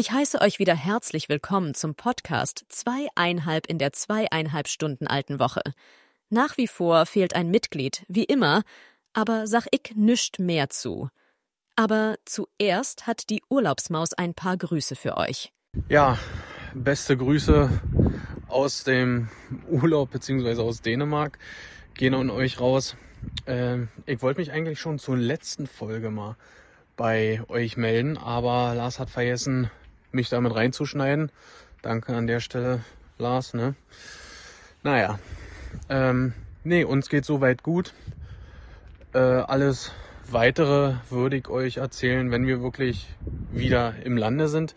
Ich heiße euch wieder herzlich willkommen zum Podcast Zweieinhalb in der zweieinhalb Stunden alten Woche. Nach wie vor fehlt ein Mitglied, wie immer, aber sag ich nüscht mehr zu. Aber zuerst hat die Urlaubsmaus ein paar Grüße für euch. Ja, beste Grüße aus dem Urlaub beziehungsweise aus Dänemark gehen an euch raus. Ähm, ich wollte mich eigentlich schon zur letzten Folge mal bei euch melden, aber Lars hat vergessen, mich damit reinzuschneiden. Danke an der Stelle, Lars. Ne? Naja, ähm, nee, uns geht soweit gut. Äh, alles weitere würde ich euch erzählen, wenn wir wirklich wieder im Lande sind.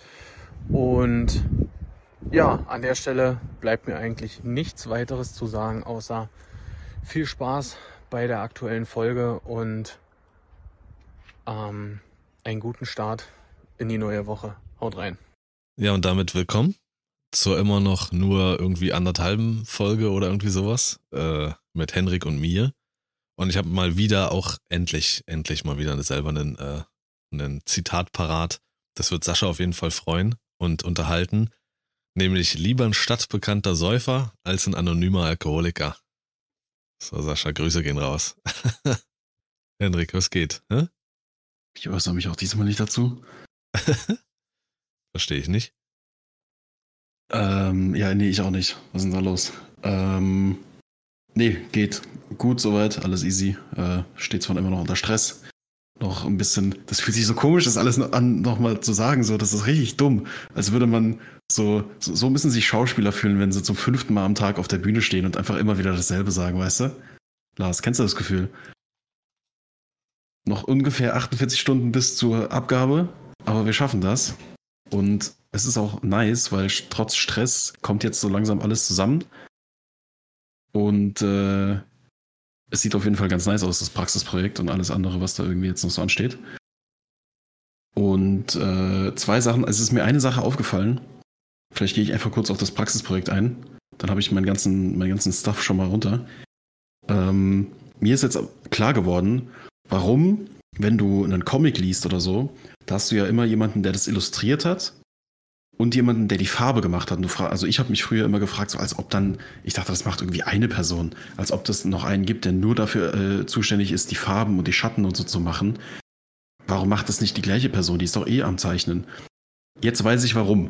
Und ja, an der Stelle bleibt mir eigentlich nichts weiteres zu sagen, außer viel Spaß bei der aktuellen Folge und ähm, einen guten Start in die neue Woche. Haut rein. Ja, und damit willkommen zur immer noch nur irgendwie anderthalben Folge oder irgendwie sowas äh, mit Henrik und mir. Und ich habe mal wieder auch endlich, endlich mal wieder selber einen, äh, einen Zitat parat. Das wird Sascha auf jeden Fall freuen und unterhalten. Nämlich lieber ein stadtbekannter Säufer als ein anonymer Alkoholiker. So, Sascha, Grüße gehen raus. Henrik, was geht? Hä? Ich äußere mich auch diesmal nicht dazu. Verstehe ich nicht. Ähm, ja, nee, ich auch nicht. Was ist denn da los? Ähm, nee, geht gut soweit, alles easy. Äh, steht zwar immer noch unter Stress. Noch ein bisschen, das fühlt sich so komisch, das alles an, nochmal zu sagen, so, das ist richtig dumm. Als würde man so, so, so müssen sich Schauspieler fühlen, wenn sie zum fünften Mal am Tag auf der Bühne stehen und einfach immer wieder dasselbe sagen, weißt du? Lars, kennst du das Gefühl? Noch ungefähr 48 Stunden bis zur Abgabe, aber wir schaffen das. Und es ist auch nice, weil trotz Stress kommt jetzt so langsam alles zusammen. Und äh, es sieht auf jeden Fall ganz nice aus, das Praxisprojekt und alles andere, was da irgendwie jetzt noch so ansteht. Und äh, zwei Sachen, also es ist mir eine Sache aufgefallen. Vielleicht gehe ich einfach kurz auf das Praxisprojekt ein. Dann habe ich meinen ganzen, meinen ganzen Stuff schon mal runter. Ähm, mir ist jetzt klar geworden, warum, wenn du einen Comic liest oder so, da hast du ja immer jemanden, der das illustriert hat und jemanden, der die Farbe gemacht hat. also ich habe mich früher immer gefragt, so als ob dann, ich dachte, das macht irgendwie eine Person, als ob das noch einen gibt, der nur dafür äh, zuständig ist, die Farben und die Schatten und so zu machen. Warum macht das nicht die gleiche Person? Die ist doch eh am Zeichnen. Jetzt weiß ich warum.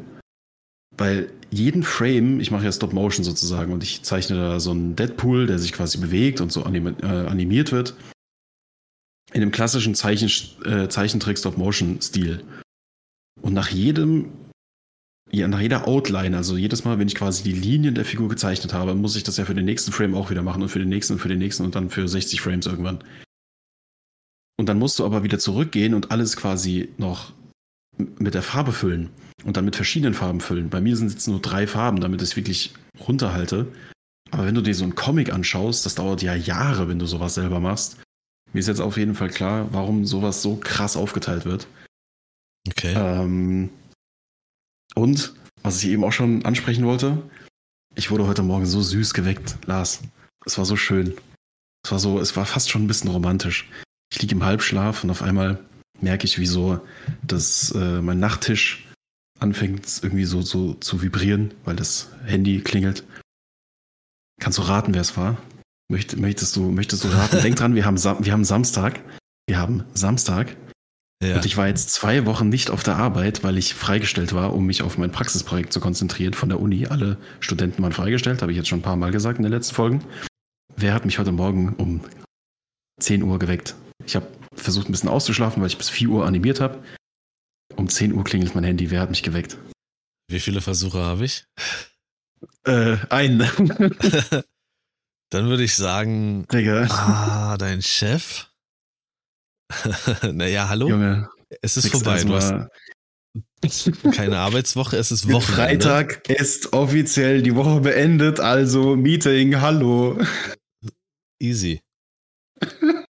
Weil jeden Frame, ich mache ja Stop Motion sozusagen und ich zeichne da so einen Deadpool, der sich quasi bewegt und so äh, animiert wird. In dem klassischen Zeichen, äh, Zeichentrick Stop Motion Stil. Und nach jedem, ja, nach jeder Outline, also jedes Mal, wenn ich quasi die Linien der Figur gezeichnet habe, muss ich das ja für den nächsten Frame auch wieder machen und für den nächsten und für den nächsten und dann für 60 Frames irgendwann. Und dann musst du aber wieder zurückgehen und alles quasi noch mit der Farbe füllen und dann mit verschiedenen Farben füllen. Bei mir sind es jetzt nur drei Farben, damit ich es wirklich runterhalte. Aber wenn du dir so einen Comic anschaust, das dauert ja Jahre, wenn du sowas selber machst. Mir ist jetzt auf jeden Fall klar, warum sowas so krass aufgeteilt wird. Okay. Ähm, und, was ich eben auch schon ansprechen wollte, ich wurde heute Morgen so süß geweckt, Lars. Es war so schön. Es war so, es war fast schon ein bisschen romantisch. Ich liege im Halbschlaf und auf einmal merke ich, wie so, dass äh, mein Nachttisch anfängt irgendwie so, so zu vibrieren, weil das Handy klingelt. Kannst du raten, wer es war? Möcht, möchtest, du, möchtest du raten? Denk dran, wir haben, wir haben Samstag. Wir haben Samstag. Ja. Und ich war jetzt zwei Wochen nicht auf der Arbeit, weil ich freigestellt war, um mich auf mein Praxisprojekt zu konzentrieren von der Uni. Alle Studenten waren freigestellt, habe ich jetzt schon ein paar Mal gesagt in den letzten Folgen. Wer hat mich heute Morgen um 10 Uhr geweckt? Ich habe versucht ein bisschen auszuschlafen, weil ich bis 4 Uhr animiert habe. Um 10 Uhr klingelt mein Handy. Wer hat mich geweckt? Wie viele Versuche habe ich? Äh, einen. Dann würde ich sagen, Digga. ah, dein Chef. naja, hallo. Junge. Es ist vorbei. Du hast keine Arbeitswoche, es ist Wochenende. Freitag ist offiziell die Woche beendet, also Meeting, hallo. Easy.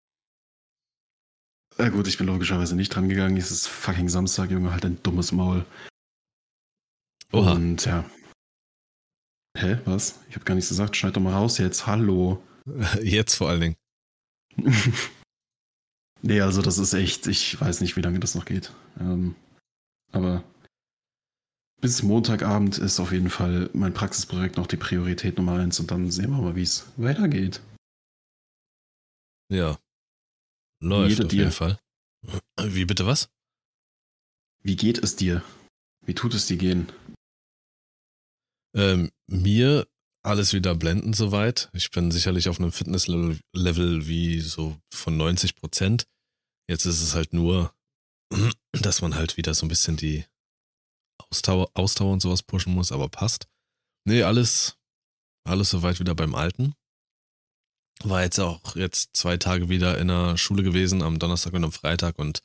Ja gut, ich bin logischerweise nicht dran gegangen. Es ist fucking Samstag, Junge, halt ein dummes Maul. Oha. Und ja. Hä, was? Ich habe gar nichts gesagt. Schneid doch mal raus jetzt. Hallo. Jetzt vor allen Dingen. nee, also das ist echt, ich weiß nicht, wie lange das noch geht. Ähm, aber bis Montagabend ist auf jeden Fall mein Praxisprojekt noch die Priorität Nummer eins und dann sehen wir mal, wie es weitergeht. Ja. Läuft Jede auf dir. jeden Fall. Wie bitte was? Wie geht es dir? Wie tut es dir gehen? Ähm, mir alles wieder blendend soweit. Ich bin sicherlich auf einem Fitnesslevel Level wie so von 90 Prozent. Jetzt ist es halt nur, dass man halt wieder so ein bisschen die Ausdauer, Ausdauer und sowas pushen muss, aber passt. Nee, alles, alles soweit wieder beim Alten. War jetzt auch jetzt zwei Tage wieder in der Schule gewesen, am Donnerstag und am Freitag und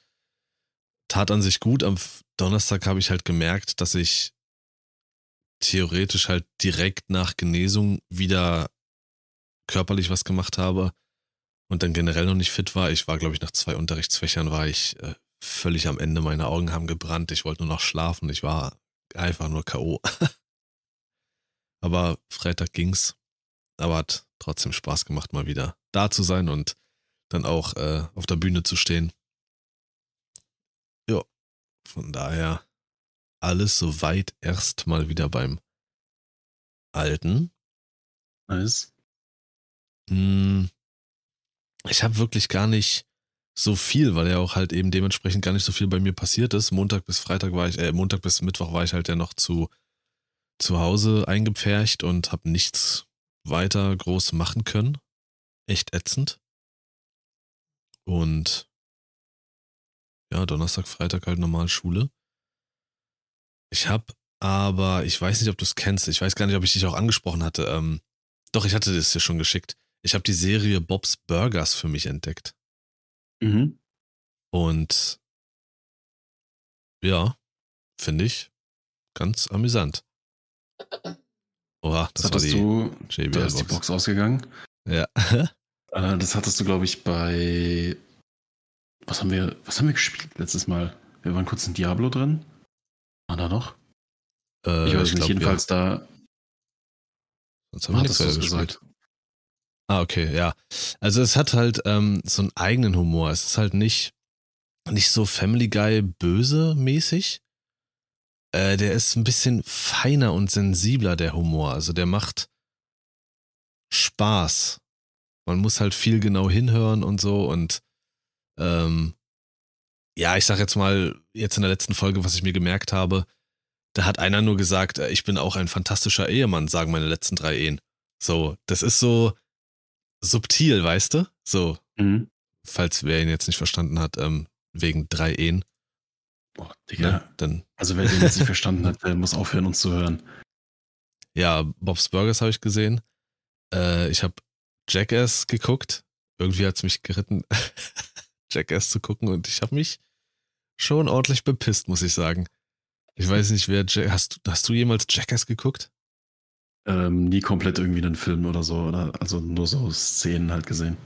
tat an sich gut. Am Donnerstag habe ich halt gemerkt, dass ich theoretisch halt direkt nach Genesung wieder körperlich was gemacht habe und dann generell noch nicht fit war. Ich war, glaube ich, nach zwei Unterrichtsfächern war ich äh, völlig am Ende. Meine Augen haben gebrannt. Ich wollte nur noch schlafen. Ich war einfach nur K.O. Aber Freitag ging's. Aber hat trotzdem Spaß gemacht, mal wieder da zu sein und dann auch äh, auf der Bühne zu stehen. Ja, von daher alles soweit erstmal wieder beim Alten. Nice. Hm, Ich habe wirklich gar nicht so viel, weil ja auch halt eben dementsprechend gar nicht so viel bei mir passiert ist. Montag bis Freitag war ich, äh, Montag bis Mittwoch war ich halt ja noch zu, zu Hause eingepfercht und habe nichts weiter groß machen können. Echt ätzend. Und ja, Donnerstag, Freitag halt normal Schule. Ich habe aber, ich weiß nicht, ob du es kennst. Ich weiß gar nicht, ob ich dich auch angesprochen hatte. Ähm, doch, ich hatte das dir schon geschickt. Ich habe die Serie Bob's Burgers für mich entdeckt. Mhm. Und ja, finde ich ganz amüsant. Oha, Das, das, war die du, da ist die JBL-Box. Box ausgegangen. Ja. Äh, das hattest du, glaube ich, bei. Was haben wir, was haben wir gespielt letztes Mal? Wir waren kurz in Diablo drin. War da noch? äh, ich weiß nicht, glaub, jedenfalls da Ja. Sonst haben wir es gespielt. gesagt. Ah, okay, ja. Also es hat halt ähm, so einen eigenen Humor. Es ist halt nicht, nicht so Family Guy böse mäßig. Äh, der ist ein bisschen feiner und sensibler, der Humor. Also der macht Spaß. Man muss halt viel genau hinhören und so und ähm, ja, ich sag jetzt mal, jetzt in der letzten Folge, was ich mir gemerkt habe, da hat einer nur gesagt, äh, ich bin auch ein fantastischer Ehemann, sagen meine letzten drei Ehen. So, das ist so subtil, weißt du? So, Mhm. falls wer ihn jetzt nicht verstanden hat, ähm, wegen drei Ehen. Boah, Digga. Ne? Dann, Also wer den jetzt nicht verstanden hat, der muss aufhören, uns zu hören. ja, Bob's Burgers habe ich gesehen. Äh, ich habe Jackass geguckt. Irgendwie hat's mich geritten, Jackass zu gucken und ich habe mich schon ordentlich bepisst, muss ich sagen. Ich weiß nicht, wer Ja- hast, du- hast du jemals Jackass geguckt? Ähm, nie komplett irgendwie einen Film oder so, oder? Also nur so Szenen halt gesehen.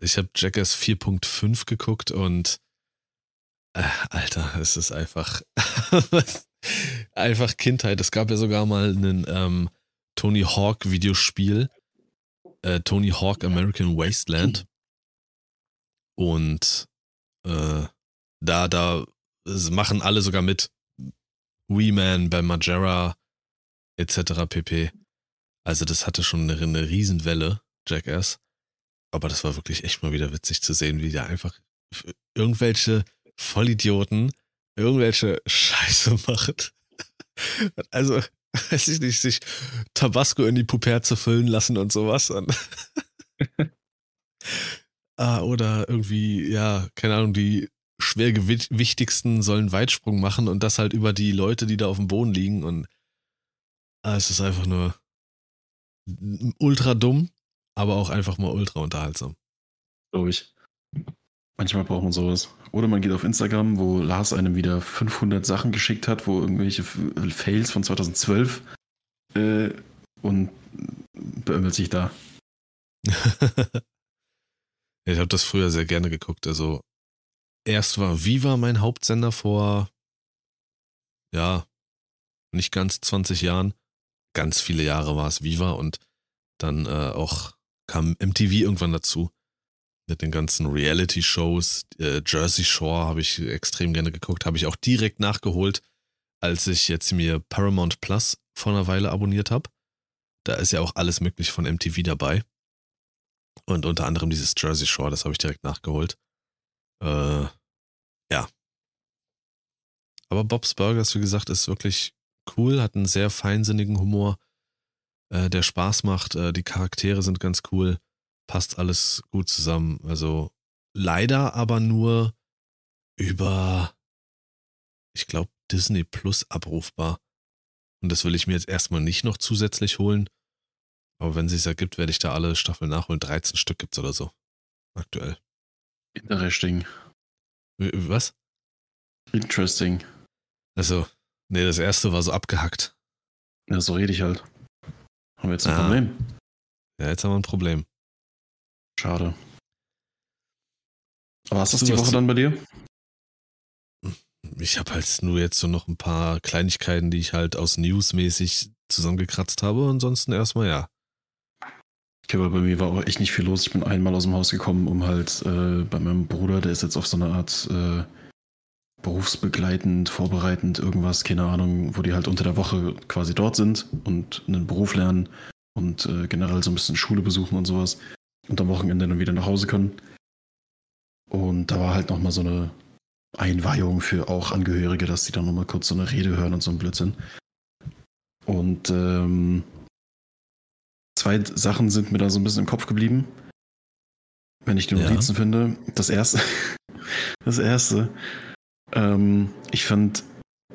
Ich habe Jackass 4.5 geguckt und äh, Alter, es ist einfach einfach Kindheit. Es gab ja sogar mal einen ähm, Tony Hawk Videospiel, äh, Tony Hawk American Wasteland und äh, da da machen alle sogar mit. Wee Man, Ben Majera etc. pp. Also das hatte schon eine, eine Riesenwelle, Jackass. Aber das war wirklich echt mal wieder witzig zu sehen, wie der einfach irgendwelche Vollidioten irgendwelche Scheiße macht. Also, weiß ich nicht, sich Tabasco in die Puperze füllen lassen und sowas. Ah, oder irgendwie, ja, keine Ahnung, die schwergewichtigsten sollen Weitsprung machen und das halt über die Leute, die da auf dem Boden liegen. Und ah, es ist einfach nur ultra dumm, aber auch einfach mal ultra unterhaltsam. Glaube ich. Manchmal braucht man sowas. Oder man geht auf Instagram, wo Lars einem wieder 500 Sachen geschickt hat, wo irgendwelche F- Fails von 2012 äh, und beömmelt sich da. ich habe das früher sehr gerne geguckt. Also erst war Viva mein Hauptsender vor, ja, nicht ganz 20 Jahren. Ganz viele Jahre war es Viva und dann äh, auch kam MTV irgendwann dazu. Mit den ganzen Reality-Shows. Äh, Jersey Shore habe ich extrem gerne geguckt, habe ich auch direkt nachgeholt, als ich jetzt mir Paramount Plus vor einer Weile abonniert habe. Da ist ja auch alles möglich von MTV dabei. Und unter anderem dieses Jersey Shore, das habe ich direkt nachgeholt. Äh, ja. Aber Bob's Burgers, wie gesagt, ist wirklich cool, hat einen sehr feinsinnigen Humor, äh, der Spaß macht. Äh, die Charaktere sind ganz cool, passt alles gut zusammen. Also leider aber nur über, ich glaube, Disney Plus abrufbar. Und das will ich mir jetzt erstmal nicht noch zusätzlich holen. Aber wenn es sich ergibt, werde ich da alle Staffeln nachholen. 13 Stück gibt's oder so. Aktuell. Interesting. Was? Interesting. Also, nee, das erste war so abgehackt. Ja, so rede ich halt. Haben wir jetzt ein Ah. Problem? Ja, jetzt haben wir ein Problem. Schade. Aber was Hast ist du die was Woche dann bei dir? Ich habe halt nur jetzt so noch ein paar Kleinigkeiten, die ich halt aus News-mäßig zusammengekratzt habe. Ansonsten erstmal ja. Okay, weil bei mir war auch echt nicht viel los. Ich bin einmal aus dem Haus gekommen, um halt äh, bei meinem Bruder, der ist jetzt auf so eine Art äh, berufsbegleitend, vorbereitend, irgendwas, keine Ahnung, wo die halt unter der Woche quasi dort sind und einen Beruf lernen und äh, generell so ein bisschen Schule besuchen und sowas und am Wochenende dann wieder nach Hause können. Und da war halt nochmal so eine Einweihung für auch Angehörige, dass die dann nochmal kurz so eine Rede hören und so ein Blödsinn. Und ähm, zwei Sachen sind mir da so ein bisschen im Kopf geblieben, wenn ich die Ja. Notizen finde. Das erste, das erste, ähm, ich fand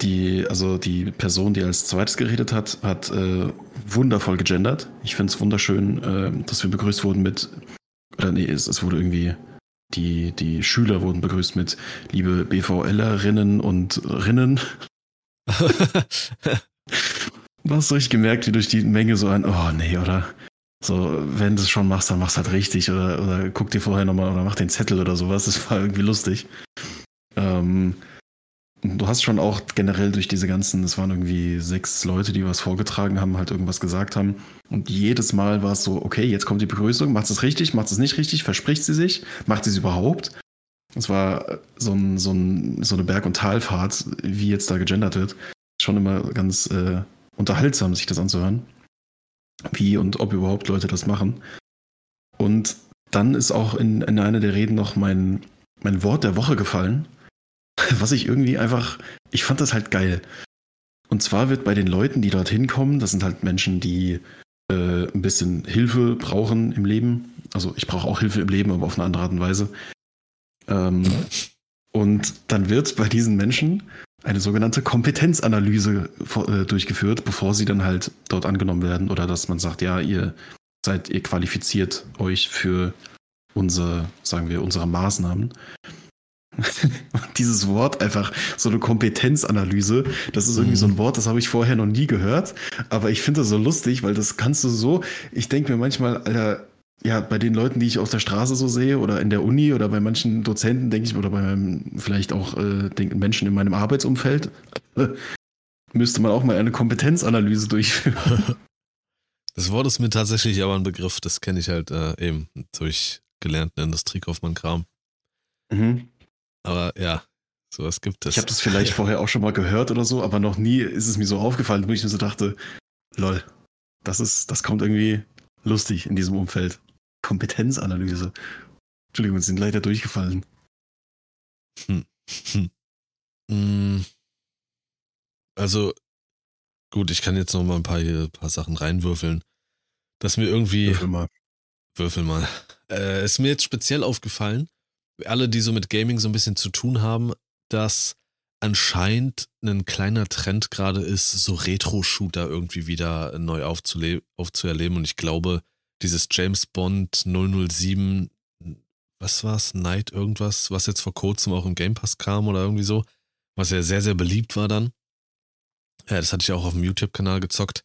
die, also die Person, die als zweites geredet hat, hat äh, wundervoll gegendert. Ich finde es wunderschön, äh, dass wir begrüßt wurden mit, oder nee, es, es wurde irgendwie, die, die Schüler wurden begrüßt mit liebe BVLerinnen und Rinnen. Du hast richtig gemerkt, wie durch die Menge so ein, oh nee, oder so, wenn du es schon machst, dann mach's halt richtig oder, oder guck dir vorher nochmal oder mach den Zettel oder sowas. Das war irgendwie lustig. Ähm, du hast schon auch generell durch diese ganzen, es waren irgendwie sechs Leute, die was vorgetragen haben, halt irgendwas gesagt haben. Und jedes Mal war es so, okay, jetzt kommt die Begrüßung, macht es richtig, macht es nicht richtig, verspricht sie sich, macht sie es überhaupt? Es war so, ein, so, ein, so eine Berg- und Talfahrt, wie jetzt da gegendert wird. Schon immer ganz äh, unterhaltsam, sich das anzuhören. Wie und ob überhaupt Leute das machen. Und dann ist auch in, in einer der Reden noch mein, mein Wort der Woche gefallen, was ich irgendwie einfach, ich fand das halt geil. Und zwar wird bei den Leuten, die dorthin kommen, das sind halt Menschen, die äh, ein bisschen Hilfe brauchen im Leben. Also ich brauche auch Hilfe im Leben, aber auf eine andere Art und Weise. Ähm, und dann wird bei diesen Menschen eine sogenannte Kompetenzanalyse äh, durchgeführt, bevor sie dann halt dort angenommen werden oder dass man sagt, ja, ihr seid, ihr qualifiziert euch für unser, sagen wir, unsere Maßnahmen. Dieses Wort einfach so eine Kompetenzanalyse, das ist irgendwie Mhm. so ein Wort, das habe ich vorher noch nie gehört, aber ich finde das so lustig, weil das kannst du so, ich denke mir manchmal, Alter, ja, bei den Leuten, die ich auf der Straße so sehe oder in der Uni oder bei manchen Dozenten, denke ich, oder bei meinem, vielleicht auch äh, den Menschen in meinem Arbeitsumfeld, äh, müsste man auch mal eine Kompetenzanalyse durchführen. Das Wort ist mir tatsächlich aber ein Begriff, das kenne ich halt äh, eben durch gelernten Industriekaufmann-Kram. Mhm. Aber ja, sowas gibt es. Ich habe das vielleicht vorher auch schon mal gehört oder so, aber noch nie ist es mir so aufgefallen, wo ich mir so dachte, lol, das ist, das kommt irgendwie lustig in diesem Umfeld. Kompetenzanalyse. Entschuldigung, sind leider durchgefallen. Hm. Mm. Also, gut, ich kann jetzt noch mal ein paar, hier, paar Sachen reinwürfeln. Dass mir irgendwie. Würfel mal. Würfel mal. Äh, ist mir jetzt speziell aufgefallen, alle, die so mit Gaming so ein bisschen zu tun haben, dass anscheinend ein kleiner Trend gerade ist, so Retro-Shooter irgendwie wieder neu aufzuerleben. Und ich glaube, dieses James Bond 007, was war's, Night irgendwas, was jetzt vor kurzem auch im Game Pass kam oder irgendwie so, was ja sehr, sehr beliebt war dann. Ja, das hatte ich auch auf dem YouTube-Kanal gezockt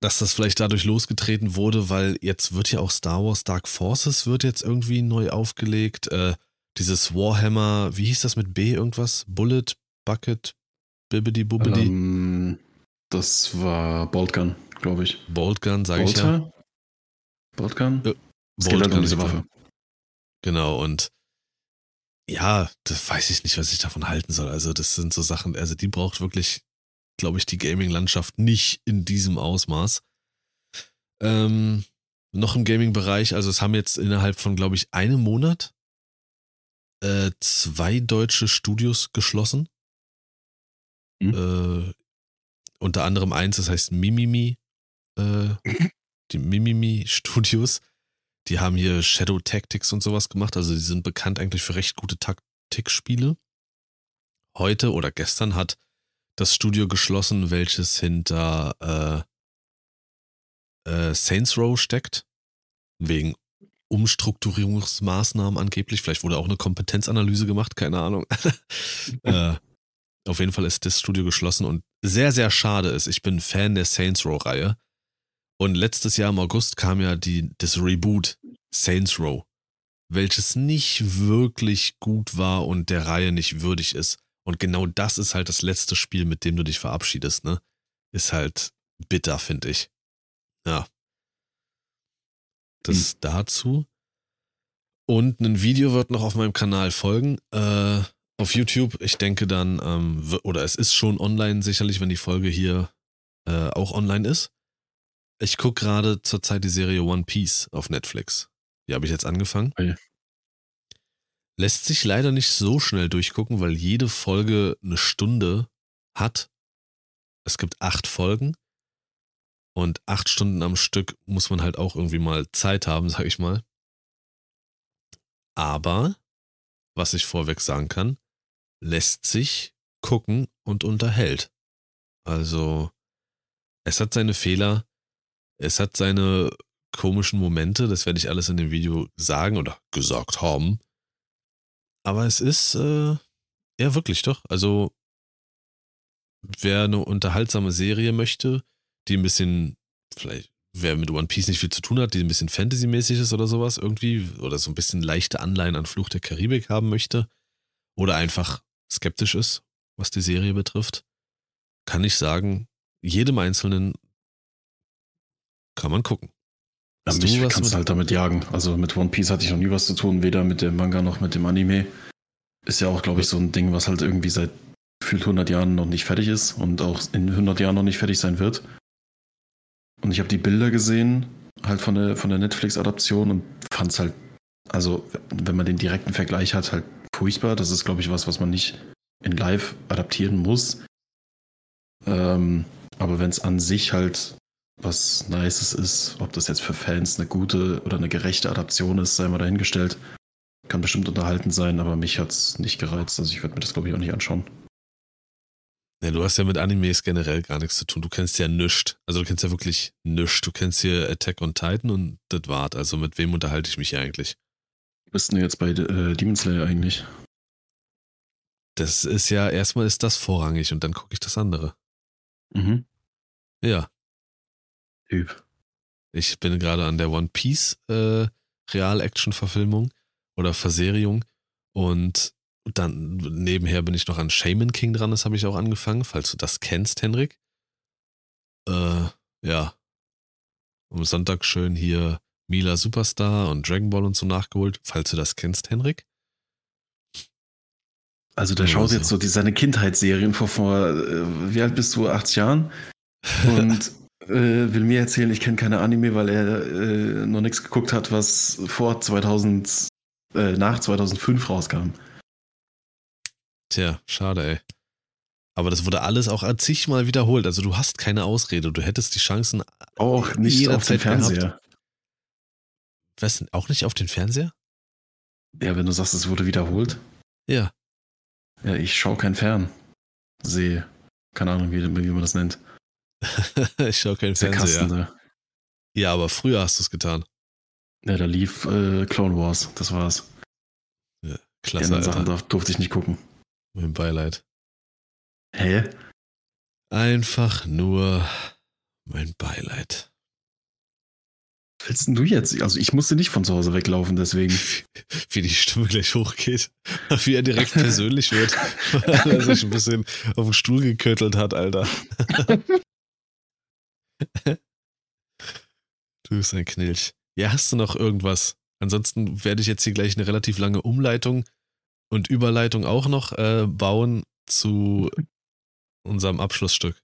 dass das vielleicht dadurch losgetreten wurde, weil jetzt wird ja auch Star Wars Dark Forces wird jetzt irgendwie neu aufgelegt. Äh, dieses Warhammer, wie hieß das mit B irgendwas? Bullet, Bucket, Bibbidi Bubbidi, Ähm, das war Boltgun, glaube ich. Boltgun, sage ich ja. Boltgun? Ja, Es geht halt um Boltgun, diese ich glaub. Waffe. Genau, und ja, das weiß ich nicht, was ich davon halten soll. Also, das sind so Sachen, also die braucht wirklich, glaube ich, die Gaming-Landschaft nicht in diesem Ausmaß. Ähm, noch im Gaming-Bereich, also es haben jetzt innerhalb von, glaube ich, einem Monat äh, zwei deutsche Studios geschlossen. Mhm. Unter anderem eins, das heißt Mimimi, äh, die Mimimi Studios. Die haben hier Shadow Tactics und sowas gemacht. Also die sind bekannt eigentlich für recht gute Taktikspiele. Heute oder gestern hat das Studio geschlossen, welches hinter äh, äh, Saints Row steckt. Wegen Umstrukturierungsmaßnahmen angeblich. Vielleicht wurde auch eine Kompetenzanalyse gemacht, keine Ahnung. äh, auf jeden Fall ist das Studio geschlossen und sehr, sehr schade ist. Ich bin Fan der Saints Row-Reihe. Und letztes Jahr im August kam ja die, das Reboot Saints Row, welches nicht wirklich gut war und der Reihe nicht würdig ist. Und genau das ist halt das letzte Spiel, mit dem du dich verabschiedest, ne? Ist halt bitter, finde ich. Ja. Das Hm. dazu. Und ein Video wird noch auf meinem Kanal folgen. Äh, auf YouTube. Ich denke dann, ähm, oder es ist schon online, sicherlich, wenn die Folge hier äh, auch online ist. Ich gucke gerade zurzeit die Serie One Piece auf Netflix. Die habe ich jetzt angefangen. Okay. Lässt sich leider nicht so schnell durchgucken, weil jede Folge eine Stunde hat. Es gibt acht Folgen. Und acht Stunden am Stück muss man halt auch irgendwie mal Zeit haben, sag ich mal. Aber, was ich vorweg sagen kann, lässt sich gucken und unterhält. Also, es hat seine Fehler, es hat seine komischen Momente, das werde ich alles in dem Video sagen oder gesagt haben. Aber es ist, äh, ja wirklich doch. Also, wer eine unterhaltsame Serie möchte, die ein bisschen, vielleicht, wer mit One Piece nicht viel zu tun hat, die ein bisschen Fantasy-mäßig ist oder sowas irgendwie, oder so ein bisschen leichte Anleihen an Fluch der Karibik haben möchte, oder einfach skeptisch ist, was die Serie betrifft, kann ich sagen, jedem Einzelnen kann man gucken. Ja, mich du kannst halt damit jagen. Also mit One Piece hatte ich noch nie was zu tun, weder mit dem Manga noch mit dem Anime. Ist ja auch, glaube ich, so ein Ding, was halt irgendwie seit gefühlt 100 Jahren noch nicht fertig ist und auch in 100 Jahren noch nicht fertig sein wird. Und ich habe die Bilder gesehen, halt von der, von der Netflix-Adaption und fand es halt, also wenn man den direkten Vergleich hat, halt furchtbar. Das ist, glaube ich, was, was man nicht in Live adaptieren muss. Ähm, aber wenn es an sich halt was Nices ist, ob das jetzt für Fans eine gute oder eine gerechte Adaption ist, sei mal dahingestellt. Kann bestimmt unterhalten sein, aber mich hat's nicht gereizt. Also ich werde mir das, glaube ich, auch nicht anschauen. Ja, du hast ja mit Animes generell gar nichts zu tun. Du kennst ja nischt. Also du kennst ja wirklich nischt. Du kennst hier Attack on Titan und das wart. Also mit wem unterhalte ich mich hier eigentlich? Bist du denn jetzt bei äh, Demon Slayer eigentlich? Das ist ja, erstmal ist das vorrangig und dann gucke ich das andere. Mhm. Ja, Typ. ich bin gerade an der One Piece äh, Real-Action-Verfilmung oder Verserierung und dann nebenher bin ich noch an Shaman King dran. Das habe ich auch angefangen, falls du das kennst, Henrik. Äh, ja. Am Sonntag schön hier Mila Superstar und Dragon Ball und so nachgeholt, falls du das kennst, Henrik. Also der schaut jetzt so die, seine Kindheitsserien vor, vor äh, wie alt bist du? 80 Jahren? Und äh, will mir erzählen, ich kenne keine Anime, weil er äh, noch nichts geguckt hat, was vor 2000, äh, nach 2005 rauskam. Tja, schade, ey. Aber das wurde alles auch zigmal wiederholt. Also du hast keine Ausrede. Du hättest die Chancen. Auch nicht auf dem Jederzeit gehabt. Fernseher. Was? Auch nicht auf den Fernseher? Ja, wenn du sagst, es wurde wiederholt. Ja. Ja, ich schaue kein Fern. Sehe. Keine Ahnung, wie, wie man das nennt. ich schaue Der Fernseher. Kasten da. Ja, aber früher hast du es getan. Ja, da lief äh, Clone Wars. Das war's. Die Klasse, anderen Sachen darf, durfte ich nicht gucken. Mein Beileid. Hä? Einfach nur mein Beileid. Willst denn du jetzt? Also ich musste nicht von zu Hause weglaufen, deswegen. Wie die Stimme gleich hochgeht. Wie er direkt persönlich wird. Weil er sich ein bisschen auf den Stuhl geköttelt hat, Alter. du bist ein Knilch. Ja, hast du noch irgendwas? Ansonsten werde ich jetzt hier gleich eine relativ lange Umleitung und Überleitung auch noch äh, bauen zu unserem Abschlussstück.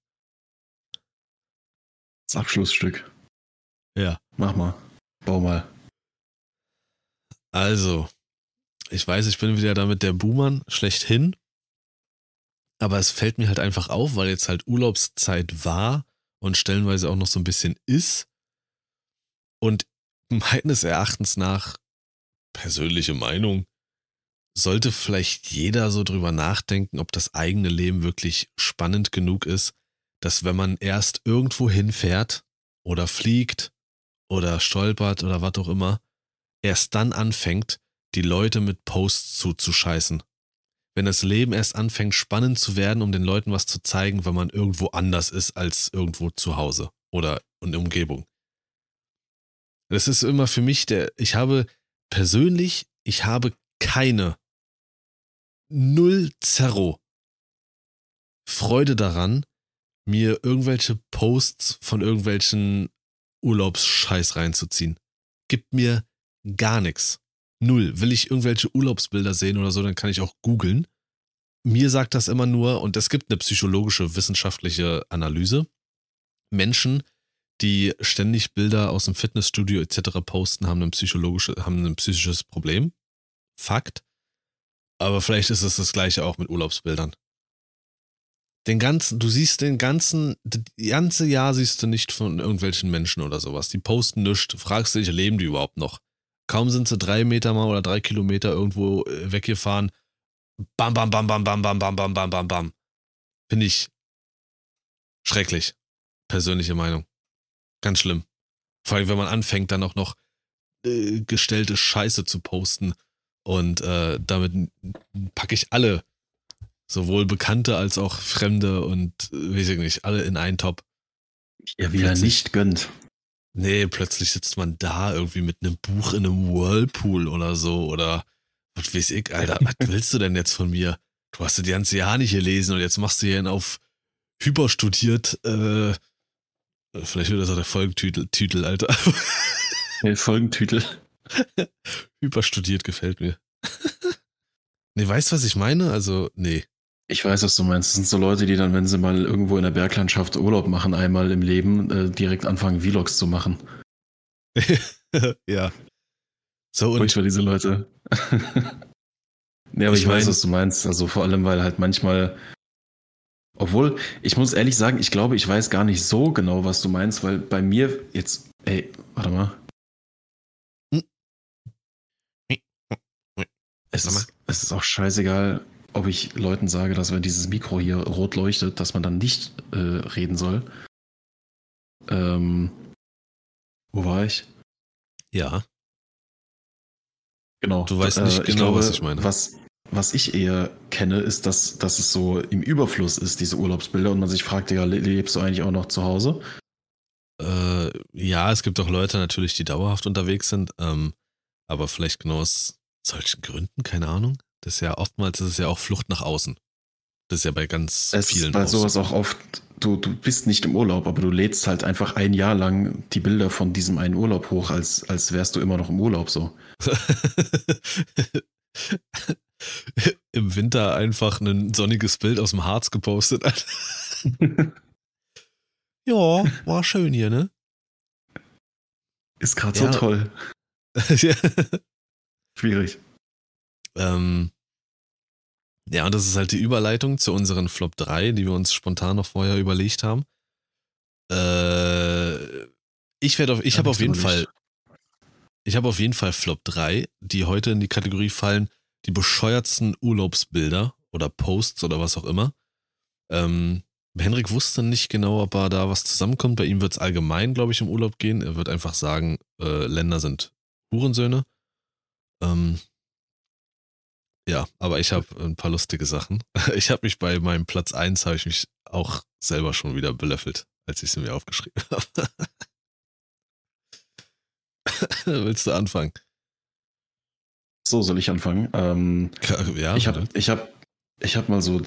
Das Abschlussstück. Ja. Mach mal. Bau mal. Also, ich weiß, ich bin wieder damit der Buhmann schlechthin. Aber es fällt mir halt einfach auf, weil jetzt halt Urlaubszeit war und stellenweise auch noch so ein bisschen ist. Und meines Erachtens nach, persönliche Meinung, sollte vielleicht jeder so drüber nachdenken, ob das eigene Leben wirklich spannend genug ist, dass wenn man erst irgendwo hinfährt oder fliegt oder stolpert oder was auch immer, erst dann anfängt, die Leute mit Posts zuzuscheißen. Wenn das Leben erst anfängt spannend zu werden, um den Leuten was zu zeigen, wenn man irgendwo anders ist als irgendwo zu Hause oder in der Umgebung. Das ist immer für mich der, ich habe persönlich, ich habe keine null Zerro Freude daran, mir irgendwelche Posts von irgendwelchen Urlaubsscheiß reinzuziehen. Gibt mir gar nichts. Null. Will ich irgendwelche Urlaubsbilder sehen oder so, dann kann ich auch googeln. Mir sagt das immer nur, und es gibt eine psychologische, wissenschaftliche Analyse. Menschen, die ständig Bilder aus dem Fitnessstudio etc. posten, haben ein, psychologische, haben ein psychisches Problem. Fakt. Aber vielleicht ist es das gleiche auch mit Urlaubsbildern. Den ganzen, du siehst den ganzen, das ganze Jahr siehst du nicht von irgendwelchen Menschen oder sowas. Die posten nichts, fragst dich, leben die überhaupt noch? Kaum sind sie drei Meter mal oder drei Kilometer irgendwo äh, weggefahren. Bam, bam, bam, bam, bam, bam, bam, bam, bam, bam, bam. Finde ich schrecklich. Persönliche Meinung. Ganz schlimm. Vor allem, wenn man anfängt, dann auch noch äh, gestellte Scheiße zu posten. Und äh, damit packe ich alle, sowohl Bekannte als auch Fremde und äh, weiß ich nicht, alle in einen Top. Ja, wie er nicht gönnt. Nee, plötzlich sitzt man da irgendwie mit einem Buch in einem Whirlpool oder so oder was weiß ich, Alter, was willst du denn jetzt von mir? Du hast die ganze Jahr nicht gelesen und jetzt machst du hier einen auf hyperstudiert, äh, vielleicht wird das auch der Folgentitel, Titel, Alter. Der Folgentitel. Hyperstudiert gefällt mir. nee, weißt du, was ich meine? Also, nee. Ich weiß, was du meinst. Das sind so Leute, die dann, wenn sie mal irgendwo in der Berglandschaft Urlaub machen, einmal im Leben, äh, direkt anfangen, Vlogs zu machen. ja. So und. Furchtbar, diese Leute. nee, aber ich, ich weiß, mein, was du meinst. Also vor allem, weil halt manchmal. Obwohl, ich muss ehrlich sagen, ich glaube, ich weiß gar nicht so genau, was du meinst, weil bei mir jetzt. Ey, warte mal. Hm. Es ist, es ist auch scheißegal, ob ich Leuten sage, dass wenn dieses Mikro hier rot leuchtet, dass man dann nicht äh, reden soll. Ähm, wo war ich? Ja. Genau. Du weißt nicht äh, genau, glaube, was ich meine. Was, was ich eher kenne, ist, dass, dass es so im Überfluss ist, diese Urlaubsbilder, und man sich fragt, ja, lebst du eigentlich auch noch zu Hause? Äh, ja, es gibt auch Leute natürlich, die dauerhaft unterwegs sind, ähm, aber vielleicht genau aus solchen Gründen, keine Ahnung. Das ist ja oftmals ist es ja auch Flucht nach außen. Das ist ja bei ganz es vielen. Es ist bei sowas auch oft, du, du bist nicht im Urlaub, aber du lädst halt einfach ein Jahr lang die Bilder von diesem einen Urlaub hoch, als, als wärst du immer noch im Urlaub so. Im Winter einfach ein sonniges Bild aus dem Harz gepostet. ja, war schön hier, ne? Ist gerade ja. so toll. Schwierig. Ähm, ja, und das ist halt die Überleitung zu unseren Flop 3, die wir uns spontan noch vorher überlegt haben. Äh, ich werde auf, ich habe auf jeden Fall, ich habe auf jeden Fall Flop 3, die heute in die Kategorie fallen, die bescheuertsten Urlaubsbilder oder Posts oder was auch immer. Ähm, Henrik wusste nicht genau, ob er da was zusammenkommt. Bei ihm wird es allgemein, glaube ich, im Urlaub gehen. Er wird einfach sagen, äh, Länder sind Hurensöhne. Ähm, ja, aber ich habe ein paar lustige Sachen. Ich habe mich bei meinem Platz 1 habe ich mich auch selber schon wieder belöffelt, als ich sie mir aufgeschrieben habe. Willst du anfangen? So soll ich anfangen. Ähm, ja, ich habe ich hab, ich hab mal so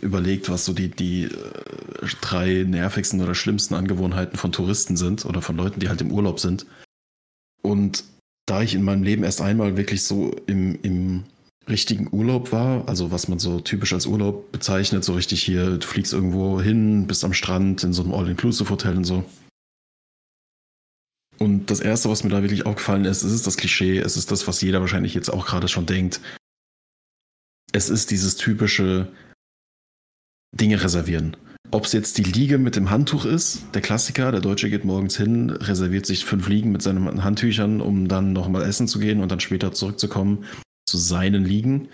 überlegt, was so die, die äh, drei nervigsten oder schlimmsten Angewohnheiten von Touristen sind oder von Leuten, die halt im Urlaub sind. Und da ich in meinem Leben erst einmal wirklich so im, im richtigen Urlaub war, also was man so typisch als Urlaub bezeichnet, so richtig hier, du fliegst irgendwo hin, bist am Strand in so einem All-Inclusive-Hotel und so. Und das Erste, was mir da wirklich aufgefallen ist, ist das Klischee, es ist das, was jeder wahrscheinlich jetzt auch gerade schon denkt. Es ist dieses typische Dinge reservieren. Ob es jetzt die Liege mit dem Handtuch ist, der Klassiker, der Deutsche geht morgens hin, reserviert sich fünf Liegen mit seinen Handtüchern, um dann nochmal essen zu gehen und dann später zurückzukommen zu seinen Liegen.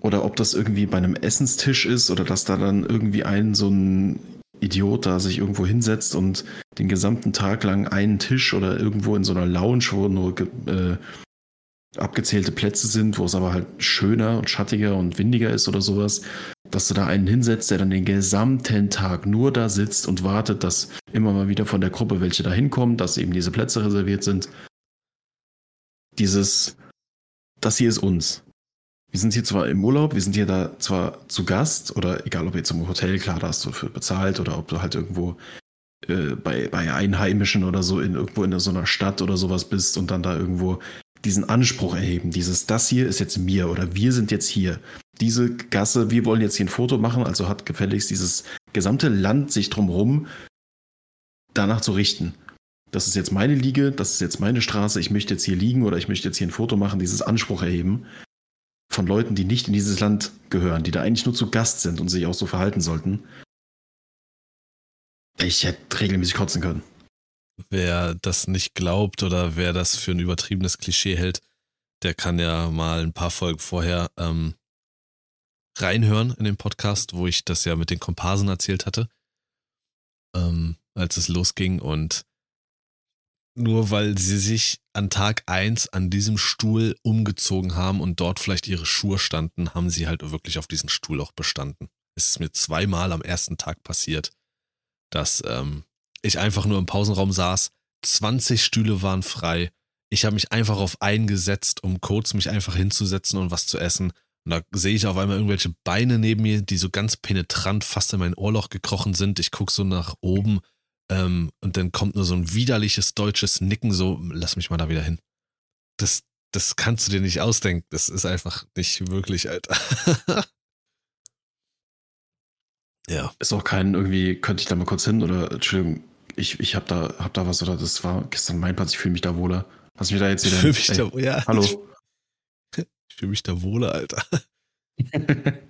Oder ob das irgendwie bei einem Essenstisch ist oder dass da dann irgendwie ein so ein Idiot da sich irgendwo hinsetzt und den gesamten Tag lang einen Tisch oder irgendwo in so einer Lounge, wo nur äh, abgezählte Plätze sind, wo es aber halt schöner und schattiger und windiger ist oder sowas, dass du da einen hinsetzt, der dann den gesamten Tag nur da sitzt und wartet, dass immer mal wieder von der Gruppe welche da hinkommen, dass eben diese Plätze reserviert sind. Dieses, das hier ist uns. Wir sind hier zwar im Urlaub, wir sind hier da zwar zu Gast oder egal ob jetzt im Hotel, klar, da hast du für bezahlt oder ob du halt irgendwo äh, bei, bei Einheimischen oder so in irgendwo in so einer Stadt oder sowas bist und dann da irgendwo diesen Anspruch erheben, dieses, das hier ist jetzt mir oder wir sind jetzt hier. Diese Gasse, wir wollen jetzt hier ein Foto machen, also hat gefälligst dieses gesamte Land sich drumherum danach zu richten. Das ist jetzt meine Liege, das ist jetzt meine Straße, ich möchte jetzt hier liegen oder ich möchte jetzt hier ein Foto machen, dieses Anspruch erheben von Leuten, die nicht in dieses Land gehören, die da eigentlich nur zu Gast sind und sich auch so verhalten sollten. Ich hätte regelmäßig kotzen können. Wer das nicht glaubt oder wer das für ein übertriebenes Klischee hält, der kann ja mal ein paar Folgen vorher ähm, reinhören in den Podcast, wo ich das ja mit den Komparsen erzählt hatte, ähm, als es losging. Und nur weil sie sich an Tag 1 an diesem Stuhl umgezogen haben und dort vielleicht ihre Schuhe standen, haben sie halt wirklich auf diesen Stuhl auch bestanden. Es ist mir zweimal am ersten Tag passiert, dass ähm, ich einfach nur im Pausenraum saß, 20 Stühle waren frei. Ich habe mich einfach auf einen gesetzt, um kurz mich einfach hinzusetzen und was zu essen. Und da sehe ich auf einmal irgendwelche Beine neben mir, die so ganz penetrant fast in mein Ohrloch gekrochen sind. Ich gucke so nach oben ähm, und dann kommt nur so ein widerliches deutsches Nicken, so, lass mich mal da wieder hin. Das, das kannst du dir nicht ausdenken. Das ist einfach nicht wirklich, Alter. ja. Ist auch kein irgendwie, könnte ich da mal kurz hin oder, Entschuldigung, ich, ich hab da, hab da was oder das war gestern mein Platz, ich fühle mich da wohler. Hast du mich da jetzt wieder? Ich fühle mich ey, da, ja. Hallo. Ich, ich fühle mich da wohler, Alter.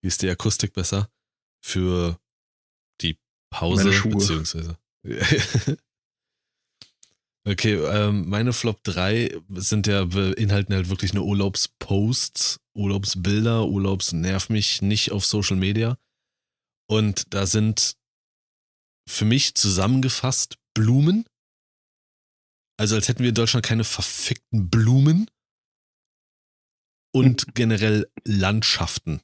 Wie ist die Akustik besser? Für Pause, beziehungsweise. okay, ähm, meine Flop 3 sind ja beinhalten halt wirklich nur Urlaubsposts, Urlaubsbilder, Urlaubsnerv mich nicht auf Social Media. Und da sind für mich zusammengefasst Blumen. Also als hätten wir in Deutschland keine verfickten Blumen. Und generell Landschaften.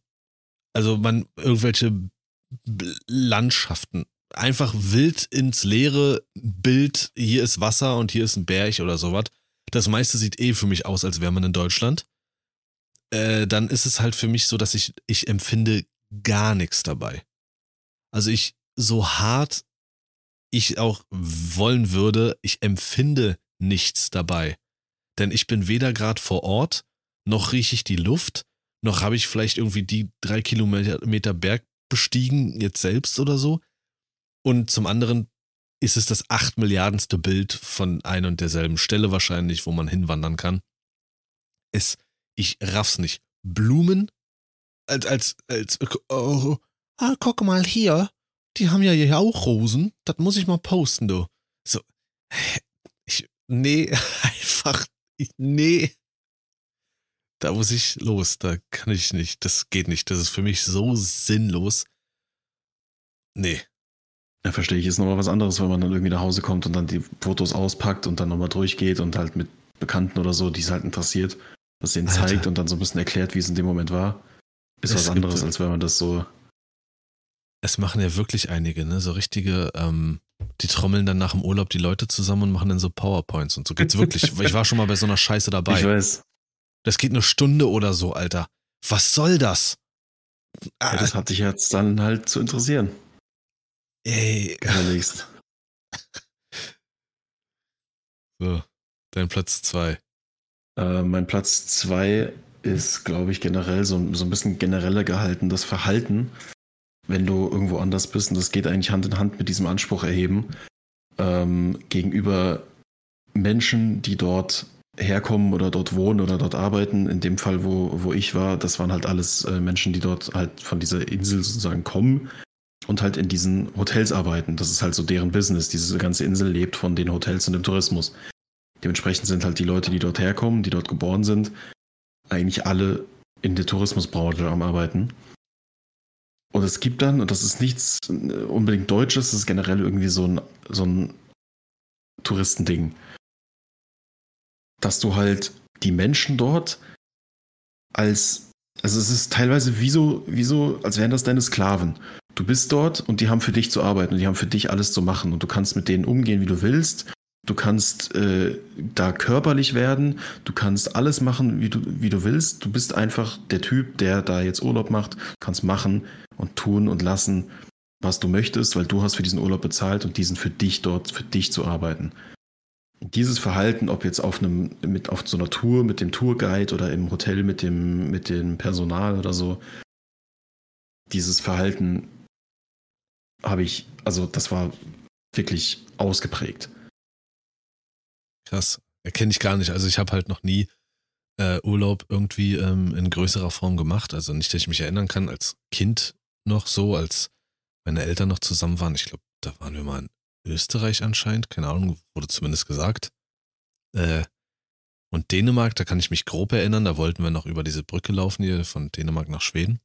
Also man, irgendwelche Landschaften. Einfach wild ins leere Bild, hier ist Wasser und hier ist ein Berg oder sowas. Das meiste sieht eh für mich aus, als wäre man in Deutschland. Äh, dann ist es halt für mich so, dass ich, ich empfinde gar nichts dabei. Also ich, so hart ich auch wollen würde, ich empfinde nichts dabei. Denn ich bin weder gerade vor Ort, noch rieche ich die Luft, noch habe ich vielleicht irgendwie die drei Kilometer Berg bestiegen, jetzt selbst oder so. Und zum anderen ist es das acht Milliardenste Bild von ein und derselben Stelle wahrscheinlich, wo man hinwandern kann. Es, ich raff's nicht. Blumen als, als, als, oh, ah, guck mal hier, die haben ja hier auch Rosen. Das muss ich mal posten, du. So, ich, nee, einfach, nee. Da muss ich los, da kann ich nicht, das geht nicht. Das ist für mich so sinnlos. Nee. Ja, verstehe ich. Ist nochmal was anderes, wenn man dann irgendwie nach Hause kommt und dann die Fotos auspackt und dann nochmal durchgeht und halt mit Bekannten oder so, die es halt interessiert, was denen Alter. zeigt und dann so ein bisschen erklärt, wie es in dem Moment war. Ist es was anderes, als wenn man das so es machen ja wirklich einige, ne? So richtige, ähm, die trommeln dann nach dem Urlaub die Leute zusammen und machen dann so PowerPoints und so geht's wirklich. ich war schon mal bei so einer Scheiße dabei. Ich weiß. Das geht eine Stunde oder so, Alter. Was soll das? Ja, das hat dich jetzt dann halt zu interessieren. Ey. Überlegst. So, dein Platz zwei. Äh, mein Platz zwei ist, glaube ich, generell so, so ein bisschen genereller gehalten, das Verhalten, wenn du irgendwo anders bist. Und das geht eigentlich Hand in Hand mit diesem Anspruch erheben ähm, gegenüber Menschen, die dort herkommen oder dort wohnen oder dort arbeiten. In dem Fall, wo, wo ich war, das waren halt alles äh, Menschen, die dort halt von dieser Insel sozusagen kommen und halt in diesen Hotels arbeiten. Das ist halt so deren Business. Diese ganze Insel lebt von den Hotels und dem Tourismus. Dementsprechend sind halt die Leute, die dort herkommen, die dort geboren sind, eigentlich alle in der Tourismusbranche am Arbeiten. Und es gibt dann, und das ist nichts unbedingt Deutsches, das ist generell irgendwie so ein, so ein Touristending, dass du halt die Menschen dort als, also es ist teilweise wie so, wie so, als wären das deine Sklaven. Du bist dort und die haben für dich zu arbeiten und die haben für dich alles zu machen und du kannst mit denen umgehen, wie du willst. Du kannst äh, da körperlich werden, du kannst alles machen, wie du, wie du willst. Du bist einfach der Typ, der da jetzt Urlaub macht, kannst machen und tun und lassen, was du möchtest, weil du hast für diesen Urlaub bezahlt und diesen für dich dort, für dich zu arbeiten. dieses Verhalten, ob jetzt auf einem, mit auf so einer Tour mit dem Tourguide oder im Hotel mit dem, mit dem Personal oder so, dieses Verhalten habe ich, also das war wirklich ausgeprägt. Krass. Erkenne ich gar nicht. Also ich habe halt noch nie äh, Urlaub irgendwie ähm, in größerer Form gemacht. Also nicht, dass ich mich erinnern kann, als Kind noch so, als meine Eltern noch zusammen waren. Ich glaube, da waren wir mal in Österreich anscheinend. Keine Ahnung, wurde zumindest gesagt. Äh, und Dänemark, da kann ich mich grob erinnern. Da wollten wir noch über diese Brücke laufen hier von Dänemark nach Schweden.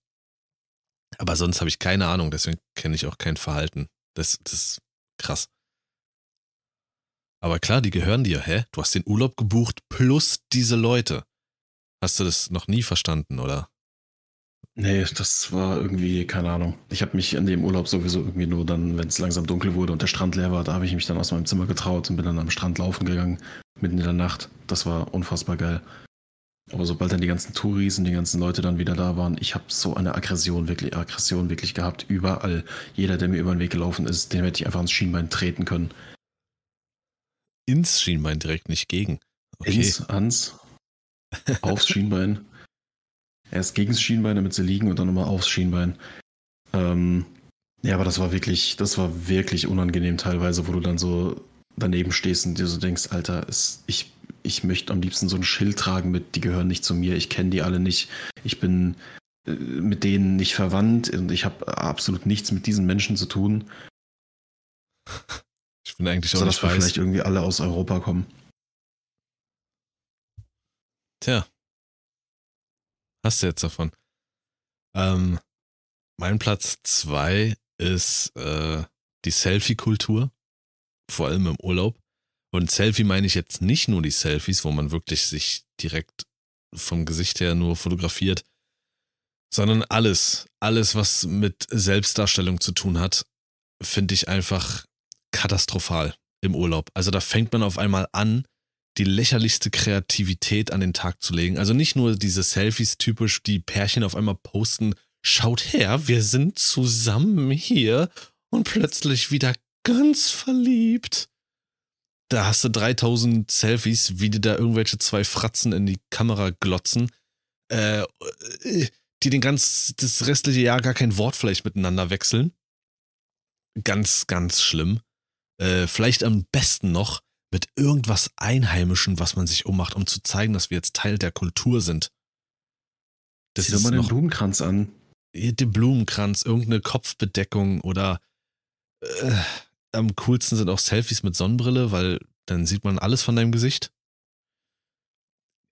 Aber sonst habe ich keine Ahnung, deswegen kenne ich auch kein Verhalten. Das, das ist krass. Aber klar, die gehören dir, hä? Du hast den Urlaub gebucht plus diese Leute. Hast du das noch nie verstanden, oder? Nee, das war irgendwie, keine Ahnung. Ich habe mich in dem Urlaub sowieso irgendwie nur dann, wenn es langsam dunkel wurde und der Strand leer war, da habe ich mich dann aus meinem Zimmer getraut und bin dann am Strand laufen gegangen, mitten in der Nacht. Das war unfassbar geil. Aber sobald dann die ganzen Touris und die ganzen Leute dann wieder da waren, ich habe so eine Aggression, wirklich Aggression wirklich gehabt. Überall. Jeder, der mir über den Weg gelaufen ist, den hätte ich einfach ans Schienbein treten können. Ins Schienbein direkt, nicht gegen. Okay. Ins, ans, aufs Schienbein. Erst gegen das Schienbein, damit sie liegen und dann nochmal aufs Schienbein. Ähm, ja, aber das war wirklich, das war wirklich unangenehm teilweise, wo du dann so daneben stehst und dir so denkst, Alter, ist, ich ich möchte am liebsten so ein Schild tragen mit, die gehören nicht zu mir, ich kenne die alle nicht, ich bin äh, mit denen nicht verwandt und ich habe absolut nichts mit diesen Menschen zu tun. Ich bin eigentlich auch so, dass wir vielleicht irgendwie alle aus Europa kommen. Tja. Hast du jetzt davon. Ähm, mein Platz zwei ist äh, die Selfie-Kultur. Vor allem im Urlaub. Und Selfie meine ich jetzt nicht nur die Selfies, wo man wirklich sich direkt vom Gesicht her nur fotografiert, sondern alles, alles, was mit Selbstdarstellung zu tun hat, finde ich einfach katastrophal im Urlaub. Also da fängt man auf einmal an, die lächerlichste Kreativität an den Tag zu legen. Also nicht nur diese Selfies typisch, die Pärchen auf einmal posten, schaut her, wir sind zusammen hier und plötzlich wieder ganz verliebt da hast du 3000 Selfies, wie die da irgendwelche zwei Fratzen in die Kamera glotzen, äh, die den ganz, das restliche Jahr gar kein Wort vielleicht miteinander wechseln. Ganz, ganz schlimm. Äh, vielleicht am besten noch mit irgendwas Einheimischen, was man sich ummacht, um zu zeigen, dass wir jetzt Teil der Kultur sind. Das Zieh doch mal den Blumenkranz an. Den Blumenkranz, irgendeine Kopfbedeckung oder äh, am coolsten sind auch Selfies mit Sonnenbrille, weil dann sieht man alles von deinem Gesicht.